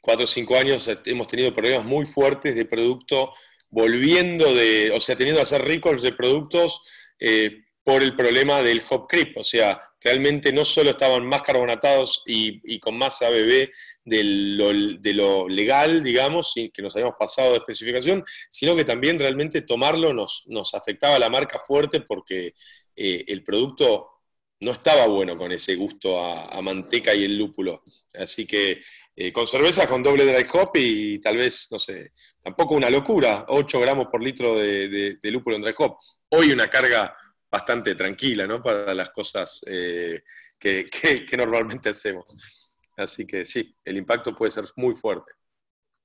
cuatro o cinco años hemos tenido problemas muy fuertes de producto volviendo de, o sea, teniendo que hacer recalls de productos eh, por el problema del hop creep. O sea, realmente no solo estaban más carbonatados y, con más ABB de lo, legal, digamos, que nos habíamos pasado de especificación, sino que también realmente tomarlo nos, nos afectaba la marca fuerte porque eh, el producto no estaba bueno con ese gusto a, manteca y el lúpulo. Así que eh, con cerveza con doble dry hop y tal vez, no sé, tampoco una locura, 8 gramos por litro de, lúpulo en dry hop. Hoy una carga bastante tranquila, ¿no? Para las cosas eh, que, normalmente hacemos. Así que sí, el impacto puede ser muy fuerte.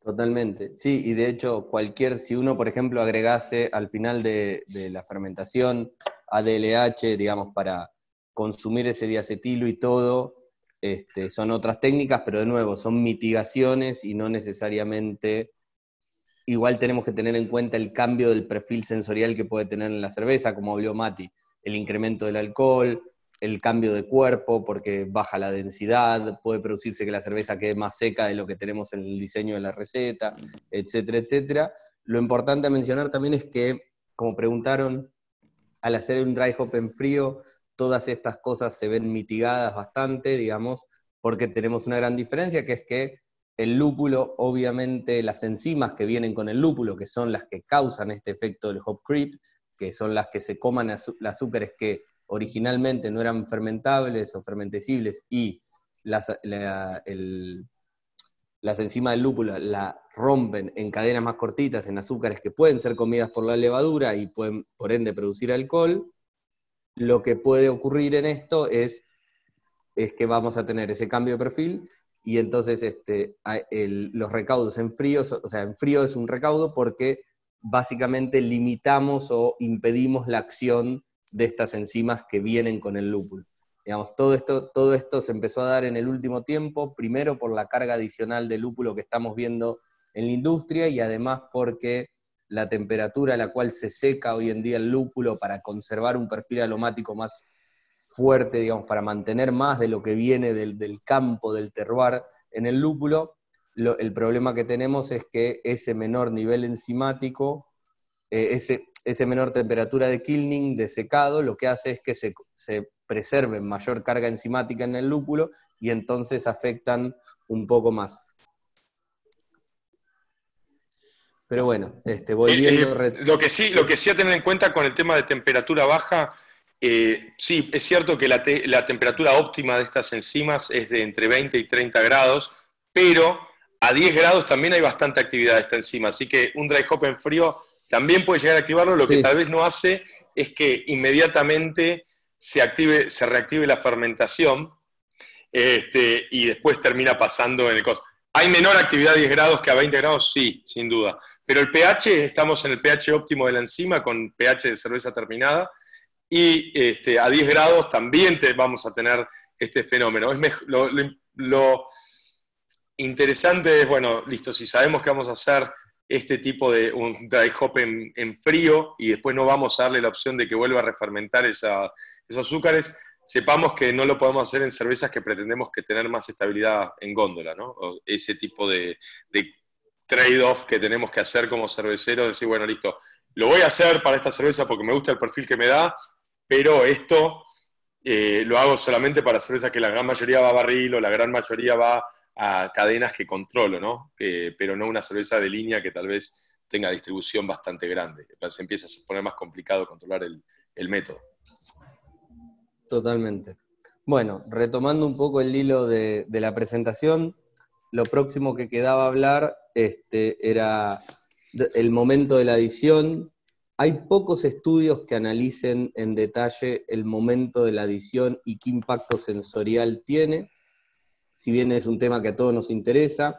Totalmente, sí, y de hecho cualquier, si uno por ejemplo agregase al final de, de la fermentación ADLH, digamos, para consumir ese diacetilo y todo, este, son otras técnicas, pero de nuevo, son mitigaciones y no necesariamente... Igual tenemos que tener en cuenta el cambio del perfil sensorial que puede tener en la cerveza, como habló Mati, el incremento del alcohol, el cambio de cuerpo porque baja la densidad, puede producirse que la cerveza quede más seca de lo que tenemos en el diseño de la receta, etcétera, etcétera. Lo importante a mencionar también es que, como preguntaron, al hacer un dry hop en frío, todas estas cosas se ven mitigadas bastante, digamos, porque tenemos una gran diferencia, que es que el lúpulo, obviamente las enzimas que vienen con el lúpulo, que son las que causan este efecto del hop creep, que son las que se coman las azúcares que originalmente no eran fermentables o fermentecibles y las, las enzimas del lúpulo la rompen en cadenas más cortitas, en azúcares que pueden ser comidas por la levadura y pueden, por ende, producir alcohol, lo que puede ocurrir en esto es, es que vamos a tener ese cambio de perfil y entonces este, los recaudos en frío, o sea, en frío es un recaudo porque básicamente limitamos o impedimos la acción de estas enzimas que vienen con el lúpulo. Digamos, todo esto, todo esto se empezó a dar en el último tiempo, primero por la carga adicional de lúpulo que estamos viendo en la industria y además porque la temperatura a la cual se seca hoy en día el lúpulo para conservar un perfil aromático más fuerte, digamos, para mantener más de lo que viene del, campo, del terroir en el lúpulo, el problema que tenemos es que ese menor nivel enzimático, eh, ese, ese menor temperatura de kilning, de secado, lo que hace es que se, se preserve mayor carga enzimática en el lúpulo y entonces afectan un poco más. Pero bueno, este, volviendo... Eh, eh, lo, que sí, lo que sí a tener en cuenta con el tema de temperatura baja, eh, sí, es cierto que la, la, temperatura óptima de estas enzimas es de entre 20 y 30 grados, pero a 10 grados también hay bastante actividad de esta enzima, así que un dry hop en frío también puede llegar a activarlo, lo que tal vez no hace es que inmediatamente se, active, se reactive la fermentación este, y después termina pasando en el costo. ¿Hay menor actividad a 10 grados que a 20 grados? Sí, sin duda. Pero el pH, estamos en el pH óptimo de la enzima con pH de cerveza terminada y este, a 10 grados también vamos a tener este fenómeno. Lo, interesante es, bueno, listo, si sabemos que vamos a hacer este tipo de un dry hop en, frío y después no vamos a darle la opción de que vuelva a refermentar esos azúcares, sepamos que no lo podemos hacer en cervezas que pretendemos que tener más estabilidad en góndola, ¿no? ese tipo de, trade-off que tenemos que hacer como cerveceros, decir, bueno, listo, lo voy a hacer para esta cerveza porque me gusta el perfil que me da, pero esto eh, lo hago solamente para cervezas que la gran mayoría va a barril o la gran mayoría va a cadenas que controlo, ¿no? pero no una cerveza de línea que tal vez tenga distribución bastante grande. Entonces empieza a poner más complicado controlar el, método. Totalmente. Bueno, retomando un poco el hilo de, la presentación, lo próximo que quedaba hablar este, era el momento de la adición. Hay pocos estudios que analicen en detalle el momento de la adición y qué impacto sensorial tiene si bien es un tema que a todos nos interesa.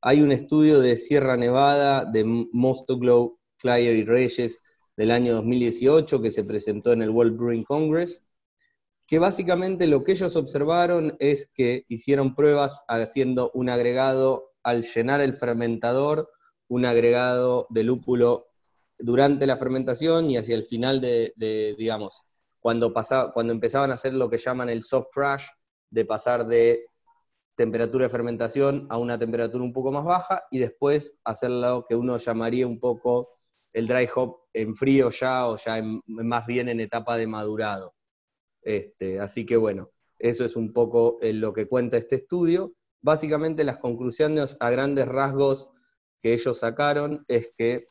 Hay un estudio de Sierra Nevada de Mostoglow, Clyer y Reyes del año 2018 que se presentó en el World Brewing Congress, que básicamente lo que ellos observaron es que hicieron pruebas haciendo un agregado al llenar el fermentador, un agregado de lúpulo durante la fermentación y hacia el final de, digamos, cuando, pasaba, cuando empezaban a hacer lo que llaman el soft crash, de pasar de temperatura de fermentación a una temperatura un poco más baja y después hacer lo que uno llamaría un poco el dry hop en frío ya o ya más bien en etapa de madurado. Este, así que bueno, eso es un poco eh, lo que cuenta este estudio. Básicamente las conclusiones a grandes rasgos que ellos sacaron es que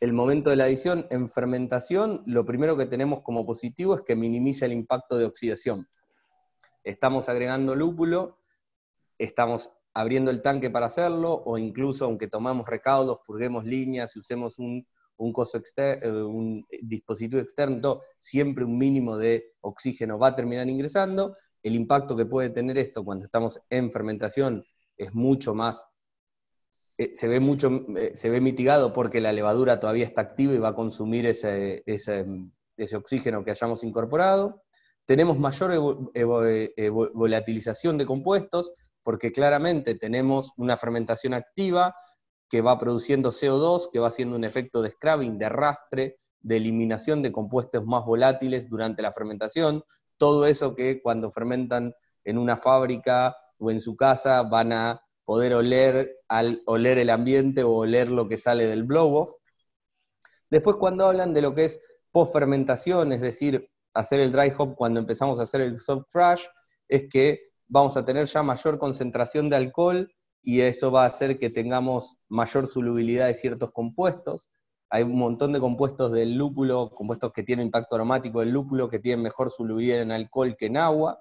el momento de la adición en fermentación, lo primero que tenemos como positivo es que minimiza el impacto de oxidación. Estamos agregando lúpulo, estamos abriendo el tanque para hacerlo, o incluso aunque tomamos recaudos, purguemos líneas y usemos un, un, coso eh, un dispositivo externo, siempre un mínimo de oxígeno va a terminar ingresando. El impacto que puede tener esto cuando estamos en fermentación es mucho más, eh, se, ve mucho, eh, se ve mitigado porque la levadura todavía está activa y va a consumir ese, ese oxígeno que hayamos incorporado. tenemos mayor volatilización de compuestos, porque claramente tenemos una fermentación activa que va produciendo CO2, que va haciendo un efecto de scrubbing, de arrastre, de eliminación de compuestos más volátiles durante la fermentación, todo eso que cuando fermentan en una fábrica o en su casa van a poder oler, al, oler el ambiente o oler lo que sale del blow-off. Después cuando hablan de lo que es post-fermentación, es decir, hacer el dry hop cuando empezamos a hacer el soft crash, es que vamos a tener ya mayor concentración de alcohol y eso va a hacer que tengamos mayor solubilidad de ciertos compuestos. Hay un montón de compuestos del lúpulo, compuestos que tienen impacto aromático del lúpulo, que tienen mejor solubilidad en alcohol que en agua.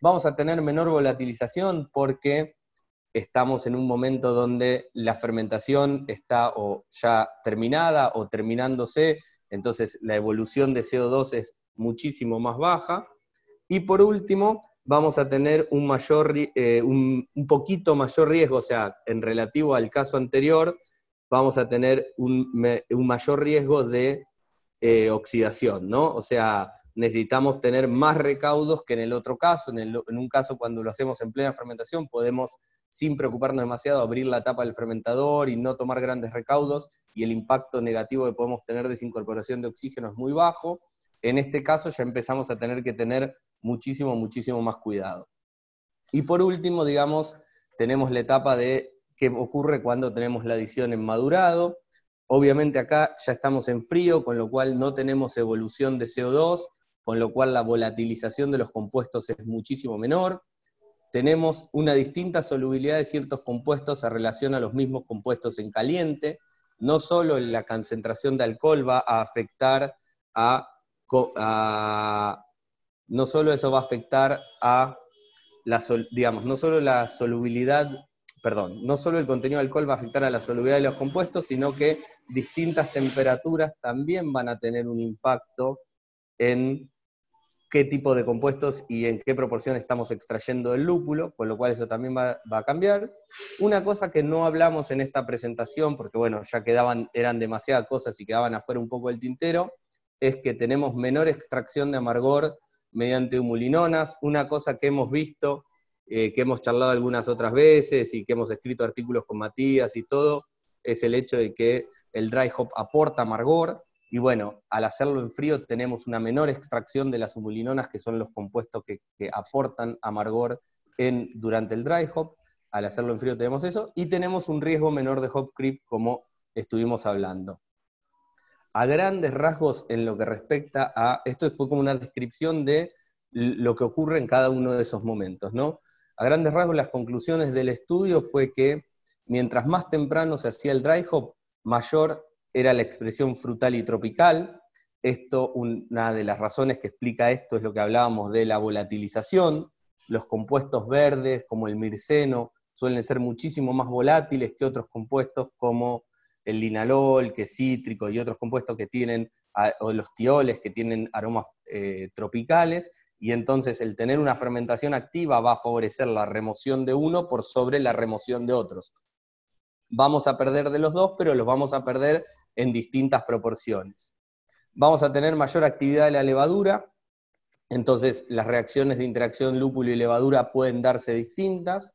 Vamos a tener menor volatilización porque estamos en un momento donde la fermentación está o ya terminada o terminándose, entonces la evolución de CO2 es muchísimo más baja. Y por último, vamos a tener un, mayor, eh, un, poquito mayor riesgo, o sea, en relativo al caso anterior, vamos a tener un, mayor riesgo de eh, oxidación, ¿no? O sea, necesitamos tener más recaudos que en el otro caso. En, en, un caso, cuando lo hacemos en plena fermentación, podemos, sin preocuparnos demasiado, abrir la tapa del fermentador y no tomar grandes recaudos, y el impacto negativo que podemos tener de desincorporación de oxígeno es muy bajo. En este caso ya empezamos a tener que tener muchísimo, muchísimo más cuidado. Y por último, digamos, tenemos la etapa de qué ocurre cuando tenemos la adición en madurado. Obviamente acá ya estamos en frío, con lo cual no tenemos evolución de CO2, con lo cual la volatilización de los compuestos es muchísimo menor. Tenemos una distinta solubilidad de ciertos compuestos a relación a los mismos compuestos en caliente. No solo la concentración de alcohol va a afectar a no solo eso va a afectar a la, digamos, no solo la solubilidad, perdón, no solo el contenido de alcohol va a afectar a la solubilidad de los compuestos, sino que distintas temperaturas también van a tener un impacto en qué tipo de compuestos y en qué proporción estamos extrayendo el lúpulo, con lo cual eso también va, va, a cambiar. Una cosa que no hablamos en esta presentación, porque bueno, ya quedaban, eran demasiadas cosas y quedaban afuera un poco del tintero, es que tenemos menor extracción de amargor mediante humulinonas, una cosa que hemos visto, eh, que hemos charlado algunas otras veces y que hemos escrito artículos con Matías y todo, es el hecho de que el dry hop aporta amargor, y bueno, al hacerlo en frío tenemos una menor extracción de las humulinonas, que son los compuestos que, aportan amargor en, durante el dry hop, al hacerlo en frío tenemos eso, y tenemos un riesgo menor de hop creep, como estuvimos hablando a grandes rasgos en lo que respecta a, esto fue como una descripción de lo que ocurre en cada uno de esos momentos, ¿no? A grandes rasgos las conclusiones del estudio fue que mientras más temprano se hacía el dry hop, mayor era la expresión frutal y tropical. Esto, una de las razones que explica esto es lo que hablábamos de la volatilización. Los compuestos verdes, como el mirceno, suelen ser muchísimo más volátiles que otros compuestos como el linalol, que es cítrico, y otros compuestos que tienen, o los tioles que tienen aromas eh, tropicales, y entonces el tener una fermentación activa va a favorecer la remoción de uno por sobre la remoción de otros. Vamos a perder de los dos, pero los vamos a perder en distintas proporciones. Vamos a tener mayor actividad de la levadura, entonces las reacciones de interacción lúpulo y levadura pueden darse distintas.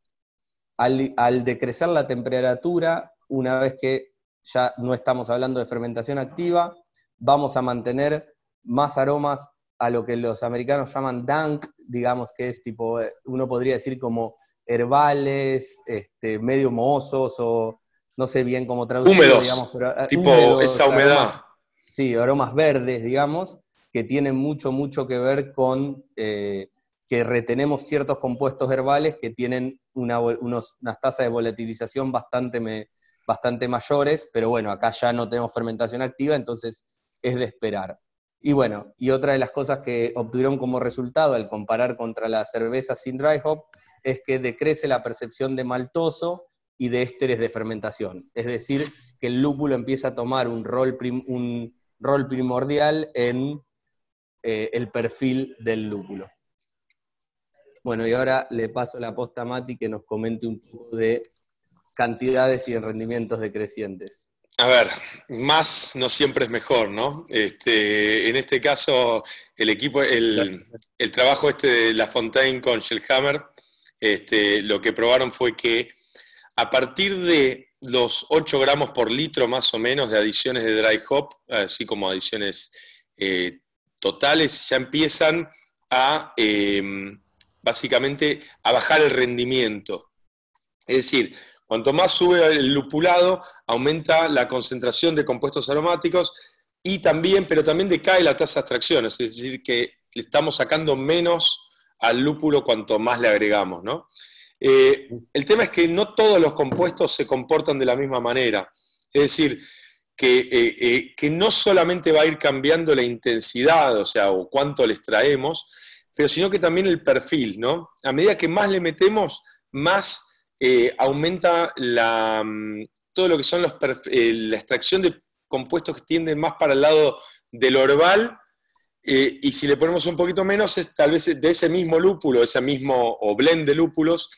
Al, al decrecer la temperatura, una vez que ya no estamos hablando de fermentación activa, vamos a mantener más aromas a lo que los americanos llaman dank, digamos que es tipo, uno podría decir como herbales, este, medio mohosos o no sé bien cómo traducirlo, húmedos, digamos, pero eh, tipo esa humedad. sí, aromas verdes, digamos, que tienen mucho, mucho que ver con eh, que retenemos ciertos compuestos herbales que tienen una, unos, unas tasas de volatilización bastante bastante mayores, pero bueno, acá ya no tenemos fermentación activa, entonces es de esperar. Y bueno, y otra de las cosas que obtuvieron como resultado al comparar contra la cerveza sin dry hop es que decrece la percepción de maltoso y de ésteres de fermentación. Es decir, que el lúpulo empieza a tomar un rol, un rol primordial en eh, el perfil del lúpulo. Bueno, y ahora le paso la posta a Mati que nos comente un poco de cantidades y en rendimientos decrecientes. A ver, más no siempre es mejor, ¿no? Este, en este caso, el equipo, el, trabajo este de La Fontaine con Shellhammer, este, lo que probaron fue que a partir de los 8 gramos por litro más o menos de adiciones de dry hop, así como adiciones eh, totales, ya empiezan a em, básicamente a bajar el rendimiento. Es decir, cuanto más sube el lupulado, aumenta la concentración de compuestos aromáticos y también, pero también decae la tasa de extracción, es decir, que le estamos sacando menos al lúpulo cuanto más le agregamos. Eh, el tema es que no todos los compuestos se comportan de la misma manera. Es decir, que, eh, eh, que, no solamente va a ir cambiando la intensidad, o sea, o cuánto le extraemos, pero sino que también el perfil, ¿no? A medida que más le metemos, más aumenta la, mm, todo lo que son los la extracción de compuestos que tienden más para el lado del orval, y si le ponemos un poquito menos, tal vez de ese mismo lúpulo, ese mismo o blend de lúpulos,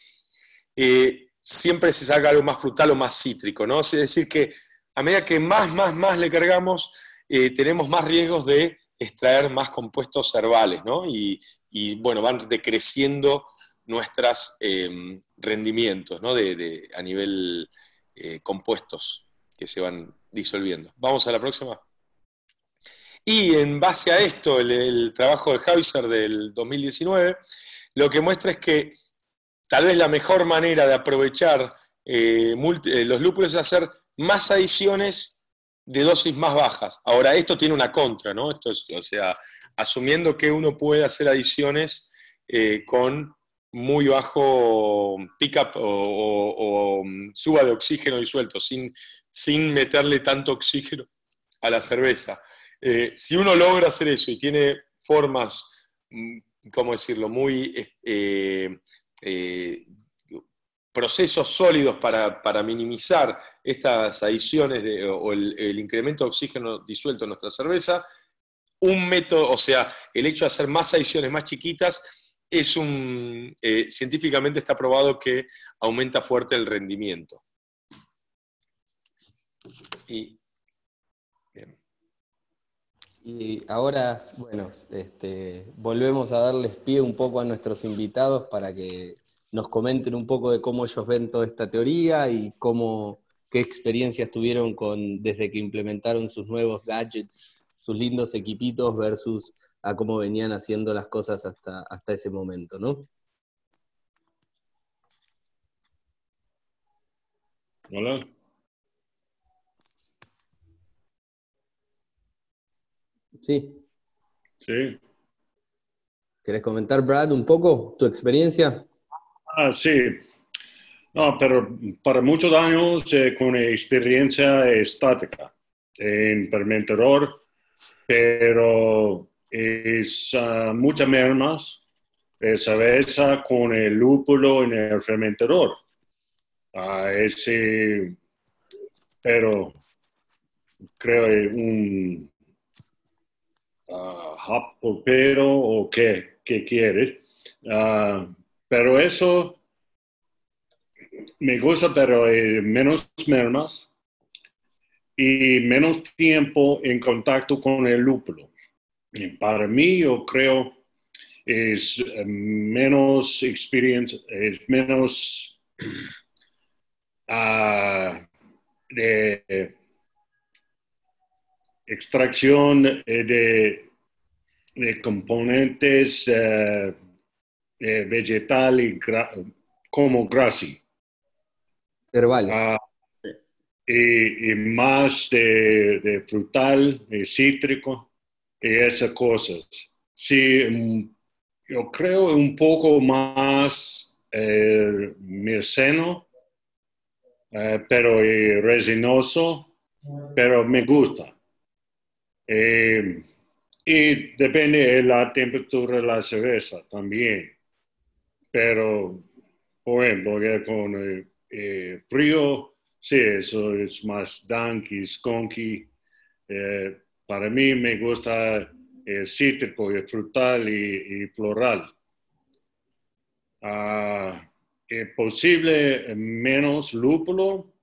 eh, siempre se saca algo más frutal o más cítrico, ¿no? Es decir, que a medida que más, más, más le cargamos, eh, tenemos más riesgos de extraer más compuestos herbales, ¿no? Y, bueno, van decreciendo nuestros em, rendimientos, ¿no? De, a nivel eh, compuestos que se van disolviendo. Vamos a la próxima. Y en base a esto, el, trabajo de Hauser del 2019, lo que muestra es que tal vez la mejor manera de aprovechar eh, eh, los lúpulos es hacer más adiciones de dosis más bajas. Ahora, esto tiene una contra, ¿no? Esto es, o sea, asumiendo que uno puede hacer adiciones con muy bajo pickup o, mm, suba de oxígeno disuelto, sin, sin meterle tanto oxígeno a la cerveza. si uno logra hacer eso y tiene formas, mm, ¿cómo decirlo?, muy eh, procesos sólidos para, minimizar estas adiciones o el, incremento de oxígeno disuelto en nuestra cerveza. Un método, o sea, el hecho de hacer más adiciones más chiquitas es un, eh, científicamente está probado que aumenta fuerte el rendimiento. Y, y ahora, bueno, este, volvemos a darles pie un poco a nuestros invitados para que nos comenten un poco de cómo ellos ven toda esta teoría y cómo, qué experiencias tuvieron con, desde que implementaron sus nuevos gadgets, sus lindos equipitos versus a cómo venían haciendo las cosas hasta, hasta ese momento, ¿no? Hola. Sí. Sí. ¿Querés comentar, Brad, un poco tu experiencia? Ah, sí. No, pero para muchos años eh, con experiencia estática en fermentador, pero es uh, mucha menos cerveza con el lúpulo en el fermentador. Uh, ese, pero creo un uh, pero o qué, qué quieres. Pero eso me gusta, pero eh, menos mermas y menos tiempo en contacto con el lúpulo. para mí, yo creo, es eh, menos experiencia, es menos ah, de extracción de, componentes. Eh, eh, vegetal y como grassi. Herbales. Ah, y, más de, frutal, y cítrico y esas cosas. Sí, mm, yo creo un poco más eh, mirceno, eh, pero resinoso, pero me gusta. y depende de la temperatura de la cerveza también pero por ejemplo, con eh, eh, frío, sí, eso es más danky, skunky. Eh, para mí me gusta el cítrico, el frutal y, floral. Ah, es posible menos lúpulo,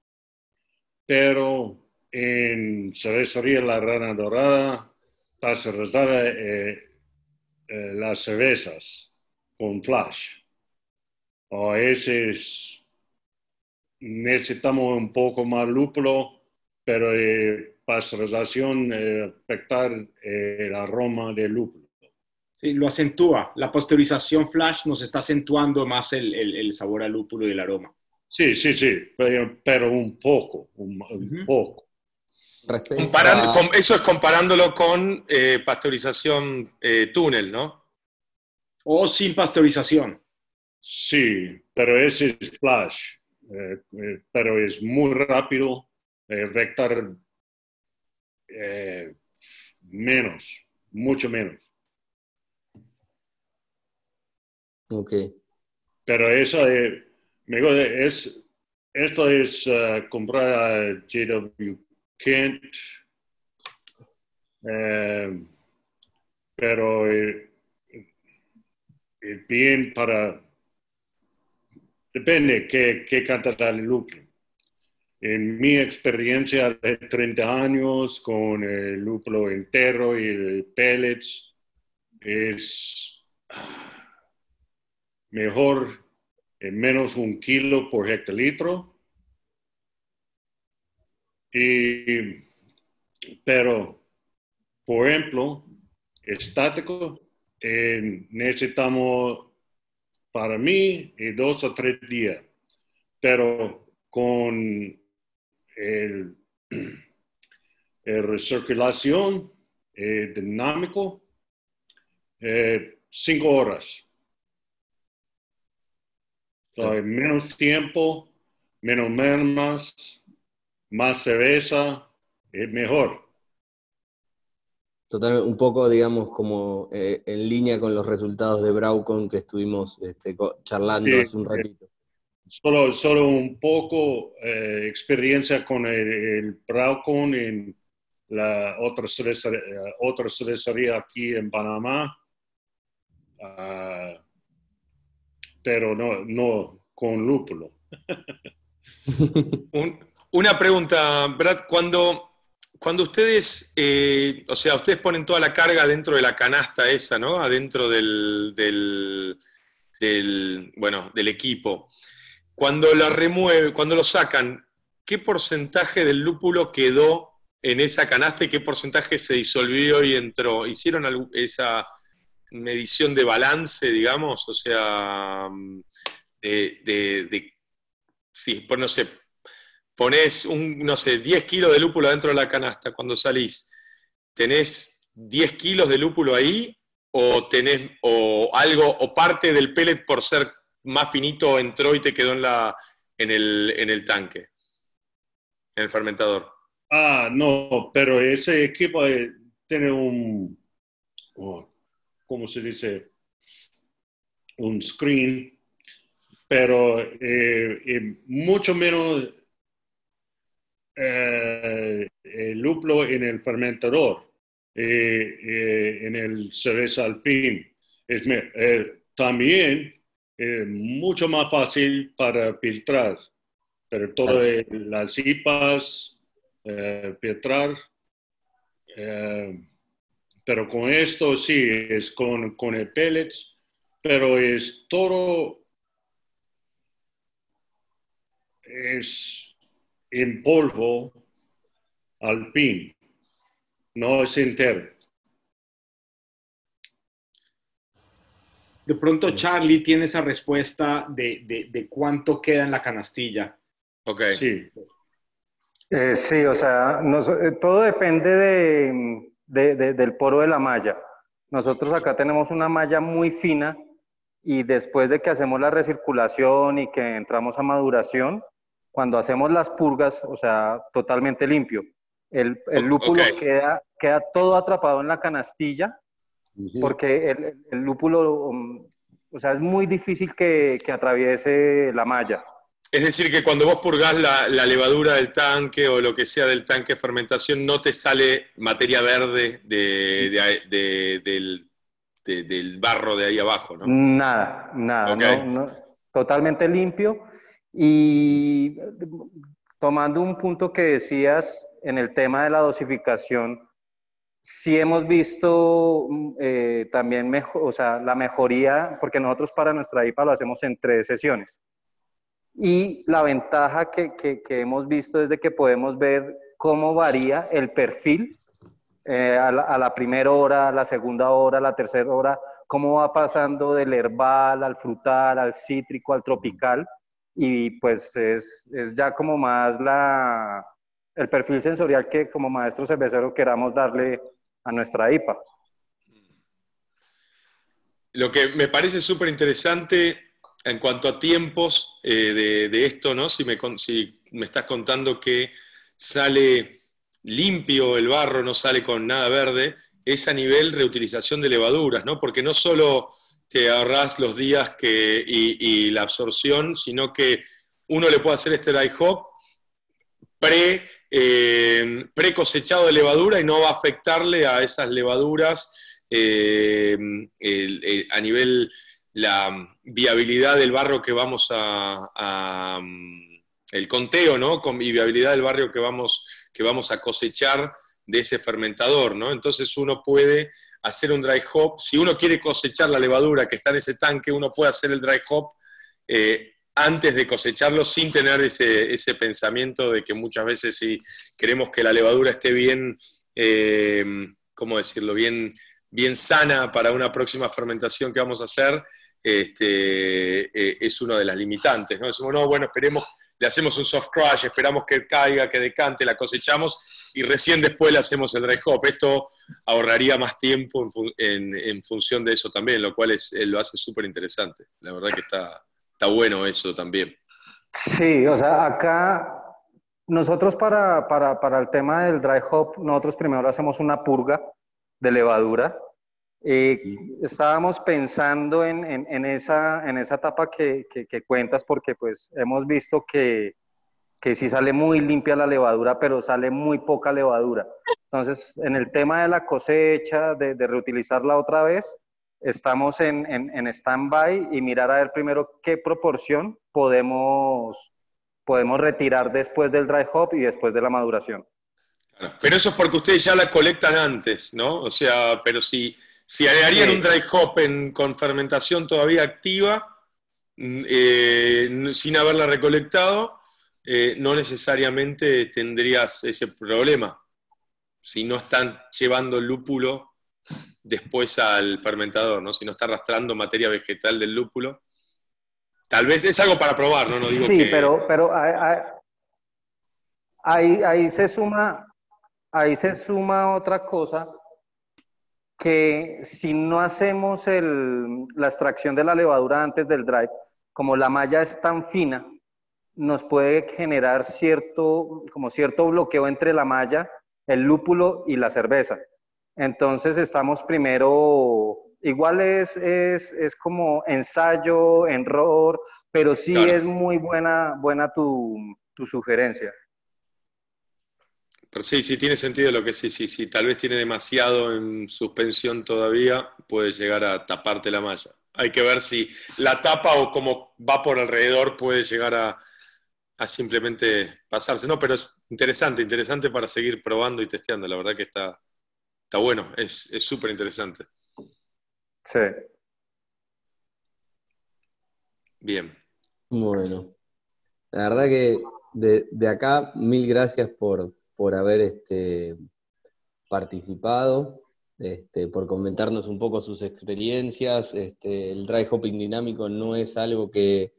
pero en cervecería La Rana Dorada pasteurizar eh, eh, las cervezas con flash. A veces necesitamos un poco más lúpulo, pero eh, pasteurización eh, afectar eh, el aroma del lúpulo. Sí, lo acentúa. La pasteurización flash nos está acentuando más el, el, el sabor al lúpulo y el aroma. Sí, sí, sí, pero, pero un poco, un, un Ujú. poco. Respecto Comparando- a- con- eso es comparándolo con eh, pasteurización eh, túnel, ¿no? O sin pasteurización. Sí, pero ese es flash, pero es muy rápido, eh, rectar eh, menos, mucho menos. Ok. Pero eso eh, es, esto es eh, comprar a JW Kent, eh, pero eh, bien para, depende qué, qué de lúpulo. En mi experiencia de 30 años con el lúpulo entero y el pellets, es ah, mejor en menos un kilo por hectolitro. Y, pero, por ejemplo, estático, eh, necesitamos para mí dos o tres días, pero con el, el recirculación eh, dinámico, eh, cinco horas. So, hay menos tiempo, menos mermas, más cerveza, es mejor. Total, un poco, digamos, como eh, en línea con los resultados de Braucon que estuvimos este, charlando Sí, hace un ratito. Solo, solo un poco eh, experiencia con el, el Braucon en la otra cervecería, eh, otra cervecería aquí en Panamá, Ah, pero no, no con lúpulo. Un- una pregunta, Brad, cuando, cuando ustedes, eh, o sea, ustedes ponen toda la carga dentro de la canasta esa, ¿no? Adentro del, del, bueno, del equipo. Cuando la remueve, cuando lo sacan, ¿qué porcentaje del lúpulo quedó en esa canasta y qué porcentaje se disolvió y entró? ¿Hicieron esa medición de balance, digamos? O sea, mm, de, de, de sí, pues no sé, pones un, no sé, 10 kilos de lúpulo dentro de la canasta cuando salís, ¿tenés 10 kilos de lúpulo ahí? ¿O tenés, o algo, o parte del pellet por ser más finito entró y te quedó en la, en el, en el tanque, en el fermentador? Ah, no, pero ese equipo tiene un, ¿cómo se dice? Un screen, pero eh, eh, mucho menos eh, el lúpulo en el fermentador, eh, eh, en el cerveza alpín. Es me- eh, también eh, mucho más fácil para filtrar, pero todas las IPAs, filtrar. pero con esto sí, es con, con el pellets, pero es todo, es en polvo alpín, no es entero. De pronto Charlie tiene esa respuesta de, de- de cuánto queda en la canastilla. Ok. Sí, Eh, sí, o sea, nos- eh, todo depende de, de- de- del poro de la malla. Nosotros acá tenemos una malla muy fina y después de que hacemos la recirculación y que entramos a maduración, cuando hacemos las purgas, o sea, totalmente limpio. El, el lúpulo ok. queda, queda todo atrapado en la canastilla Ujú. porque el, el- lúpulo, um, o sea, es muy difícil que, que atraviese la malla. Es decir, que cuando vos purgás la, la levadura del tanque o lo que sea del tanque de fermentación, no te sale materia verde de, de- de- del, de- del barro de ahí abajo, ¿no? Nada, nada, Ok. no, no, totalmente limpio. Y tomando un punto que decías en el tema de la dosificación, sí hemos visto eh, también mejor, o sea, la mejoría, porque nosotros para nuestra IPA lo hacemos en tres sesiones. Y la ventaja que, que, hemos visto es de que podemos ver cómo varía el perfil eh, a, la, a, la, primera hora, a la segunda hora, a la tercera hora, cómo va pasando del herbal al frutal, al cítrico, al tropical. Y pues es, es ya como más la, el perfil sensorial que como maestro cervecero queramos darle a nuestra IPA. Lo que me parece súper interesante en cuanto a tiempos eh, de, esto, ¿no? Si me, si me estás contando que sale limpio el barro, no sale con nada verde, es a nivel reutilización de levaduras, ¿no? Porque no solo te ahorras los días que, y, la absorción, sino que uno le puede hacer este dry hop pre, eh, pre cosechado de levadura y no va a afectarle a esas levaduras eh, a nivel la viabilidad del barrio que vamos a, el conteo, ¿no? Con y viabilidad del barrio que vamos, que vamos a cosechar de ese fermentador, ¿no? Entonces uno puede hacer un dry hop, si uno quiere cosechar la levadura que está en ese tanque, uno puede hacer el dry hop eh, antes de cosecharlo sin tener ese, ese, pensamiento de que muchas veces si queremos que la levadura esté bien, eh, ¿cómo decirlo?, bien, bien sana para una próxima fermentación que vamos a hacer, este, eh, es una de las limitantes. ¿no? Decimos, no, bueno, esperemos, le hacemos un soft crush, esperamos que caiga, que decante, la cosechamos y recién después le hacemos el dry hop. Esto ahorraría más tiempo en, función de eso también, lo cual es, eh, lo hace súper interesante. La verdad que está, está bueno eso también. Sí, o sea, acá nosotros para, para, para el tema del dry hop, nosotros primero hacemos una purga de levadura eh, estábamos pensando en, en, esa, en esa etapa que, que, cuentas porque pues hemos visto que, que sí sale muy limpia la levadura, pero sale muy poca levadura. Entonces, en el tema de la cosecha, de, de reutilizarla otra vez, estamos en, en, en stand-by y mirar a ver primero qué proporción podemos, podemos retirar después del dry hop y después de la maduración. Pero eso es porque ustedes ya la colectan antes, ¿no? O sea, pero si si harían un dry hop con fermentación todavía activa, mm, eh, sin haberla recolectado, eh, no necesariamente tendrías ese problema. Si no están llevando el lúpulo después al fermentador, ¿no? si no está arrastrando materia vegetal del lúpulo. Tal vez es algo para probar, ¿no? no digo sí, pero, pero ahí, ahí, se suma, ahí se suma otra cosa que si no hacemos la extracción de la levadura antes del drive, como la malla es tan fina, nos puede generar cierto, como cierto bloqueo entre la malla, el lúpulo y la cerveza. Entonces estamos primero, igual es, es, como ensayo, error, pero sí es muy buena, buena tu, tu sugerencia. Pero sí, sí tiene sentido lo que sí, sí, sí, tal vez tiene demasiado en suspensión todavía, puede llegar a taparte la malla. Hay que ver si la tapa o como va por alrededor puede llegar a, simplemente pasarse. No, pero es interesante, interesante para seguir probando y testeando. La verdad que está, está bueno, es súper interesante. Sí. Bien. Bueno. La verdad que de, de acá, mil gracias por, por haber este, participado, este, por comentarnos un poco sus experiencias. Este, el dry hopping dinámico no es algo que,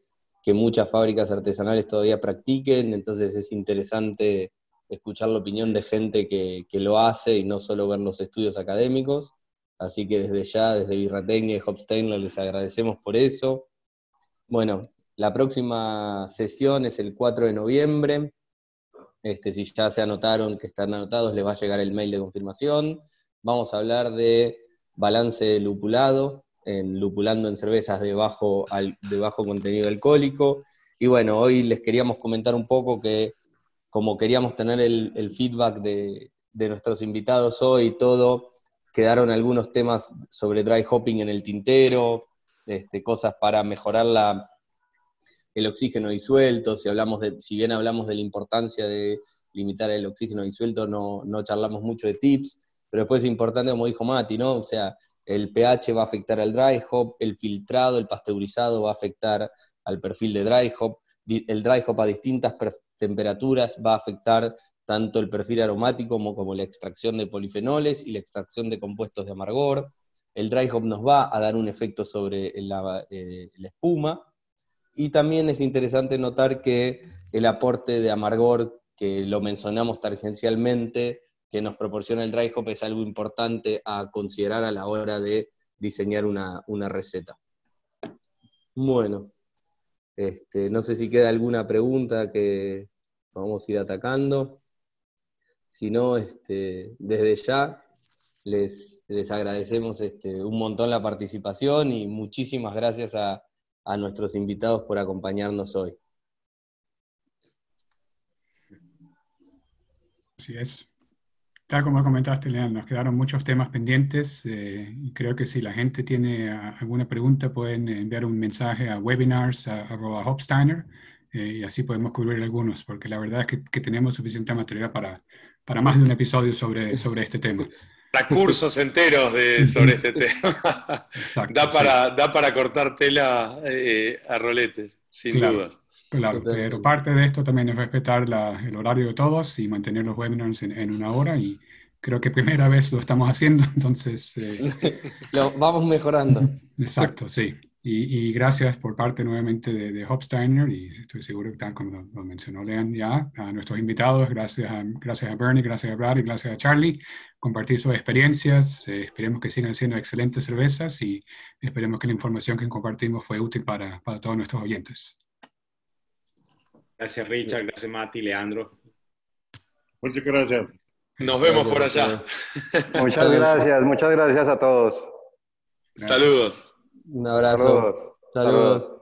muchas fábricas artesanales todavía practiquen, entonces es interesante escuchar la opinión de gente que, lo hace y no solo ver los estudios académicos. Así que desde ya, desde Birratecnia y Hopstein, les agradecemos por eso. Bueno, la próxima sesión es el 4 de noviembre. Este, si ya se anotaron, que están anotados, les va a llegar el mail de confirmación. Vamos a hablar de balance lupulado, en lupulando en cervezas de bajo, de bajo contenido alcohólico. Y bueno, hoy les queríamos comentar un poco que como queríamos tener el, feedback de, nuestros invitados hoy todo, quedaron algunos temas sobre dry hopping en el tintero, este, cosas para mejorar la, el oxígeno disuelto, si, hablamos si bien hablamos de la importancia de limitar el oxígeno disuelto, no, no charlamos mucho de tips, pero después es importante, como dijo Mati, ¿no? O sea, el pH va a afectar al dry hop, el filtrado, el pasteurizado va a afectar al perfil de dry hop, el dry hop a distintas temperaturas va a afectar tanto el perfil aromático como, como, la extracción de polifenoles y la extracción de compuestos de amargor. El dry hop nos va a dar un efecto sobre la, eh, la espuma. Y también es interesante notar que el aporte de amargor, que lo mencionamos tangencialmente, que nos proporciona el dry es algo importante a considerar a la hora de diseñar una, receta. Bueno, este, no sé si queda alguna pregunta que vamos a ir atacando. Si no, este, desde ya les, les agradecemos este, un montón la participación y muchísimas gracias a, a nuestros invitados por acompañarnos hoy. Así es. Tal como comentaste, Leandro, nos quedaron muchos temas pendientes eh, creo que si la gente tiene ah, alguna pregunta pueden enviar un mensaje a webinars.hopsteiner eh, y así podemos cubrir algunos, porque la verdad es que, tenemos suficiente material para, para más de un episodio sobre, sobre este tema. Para cursos enteros de, sobre este tema. da, para, da para cortar tela eh, a roletes, sin dudas. Claro, pero parte de esto también es respetar el horario de todos y mantener los webinars en, una hora y creo que primera vez lo estamos haciendo, entonces... Eh, lo vamos mejorando. Exacto, sí. Y, gracias por parte nuevamente de, de, Hopsteiner y estoy seguro que tal como lo, mencionó Lean ya, a nuestros invitados, gracias a, gracias a Bernie, gracias a Brad y gracias a Charlie, compartir sus experiencias, eh, esperemos que sigan siendo excelentes cervezas y esperemos que la información que compartimos fue útil para, para todos nuestros oyentes. Gracias Richard, gracias Mati, Leandro. Muchas gracias. Nos vemos por allá. Muchas gracias, muchas gracias a todos. Saludos. Un abrazo. Saludos.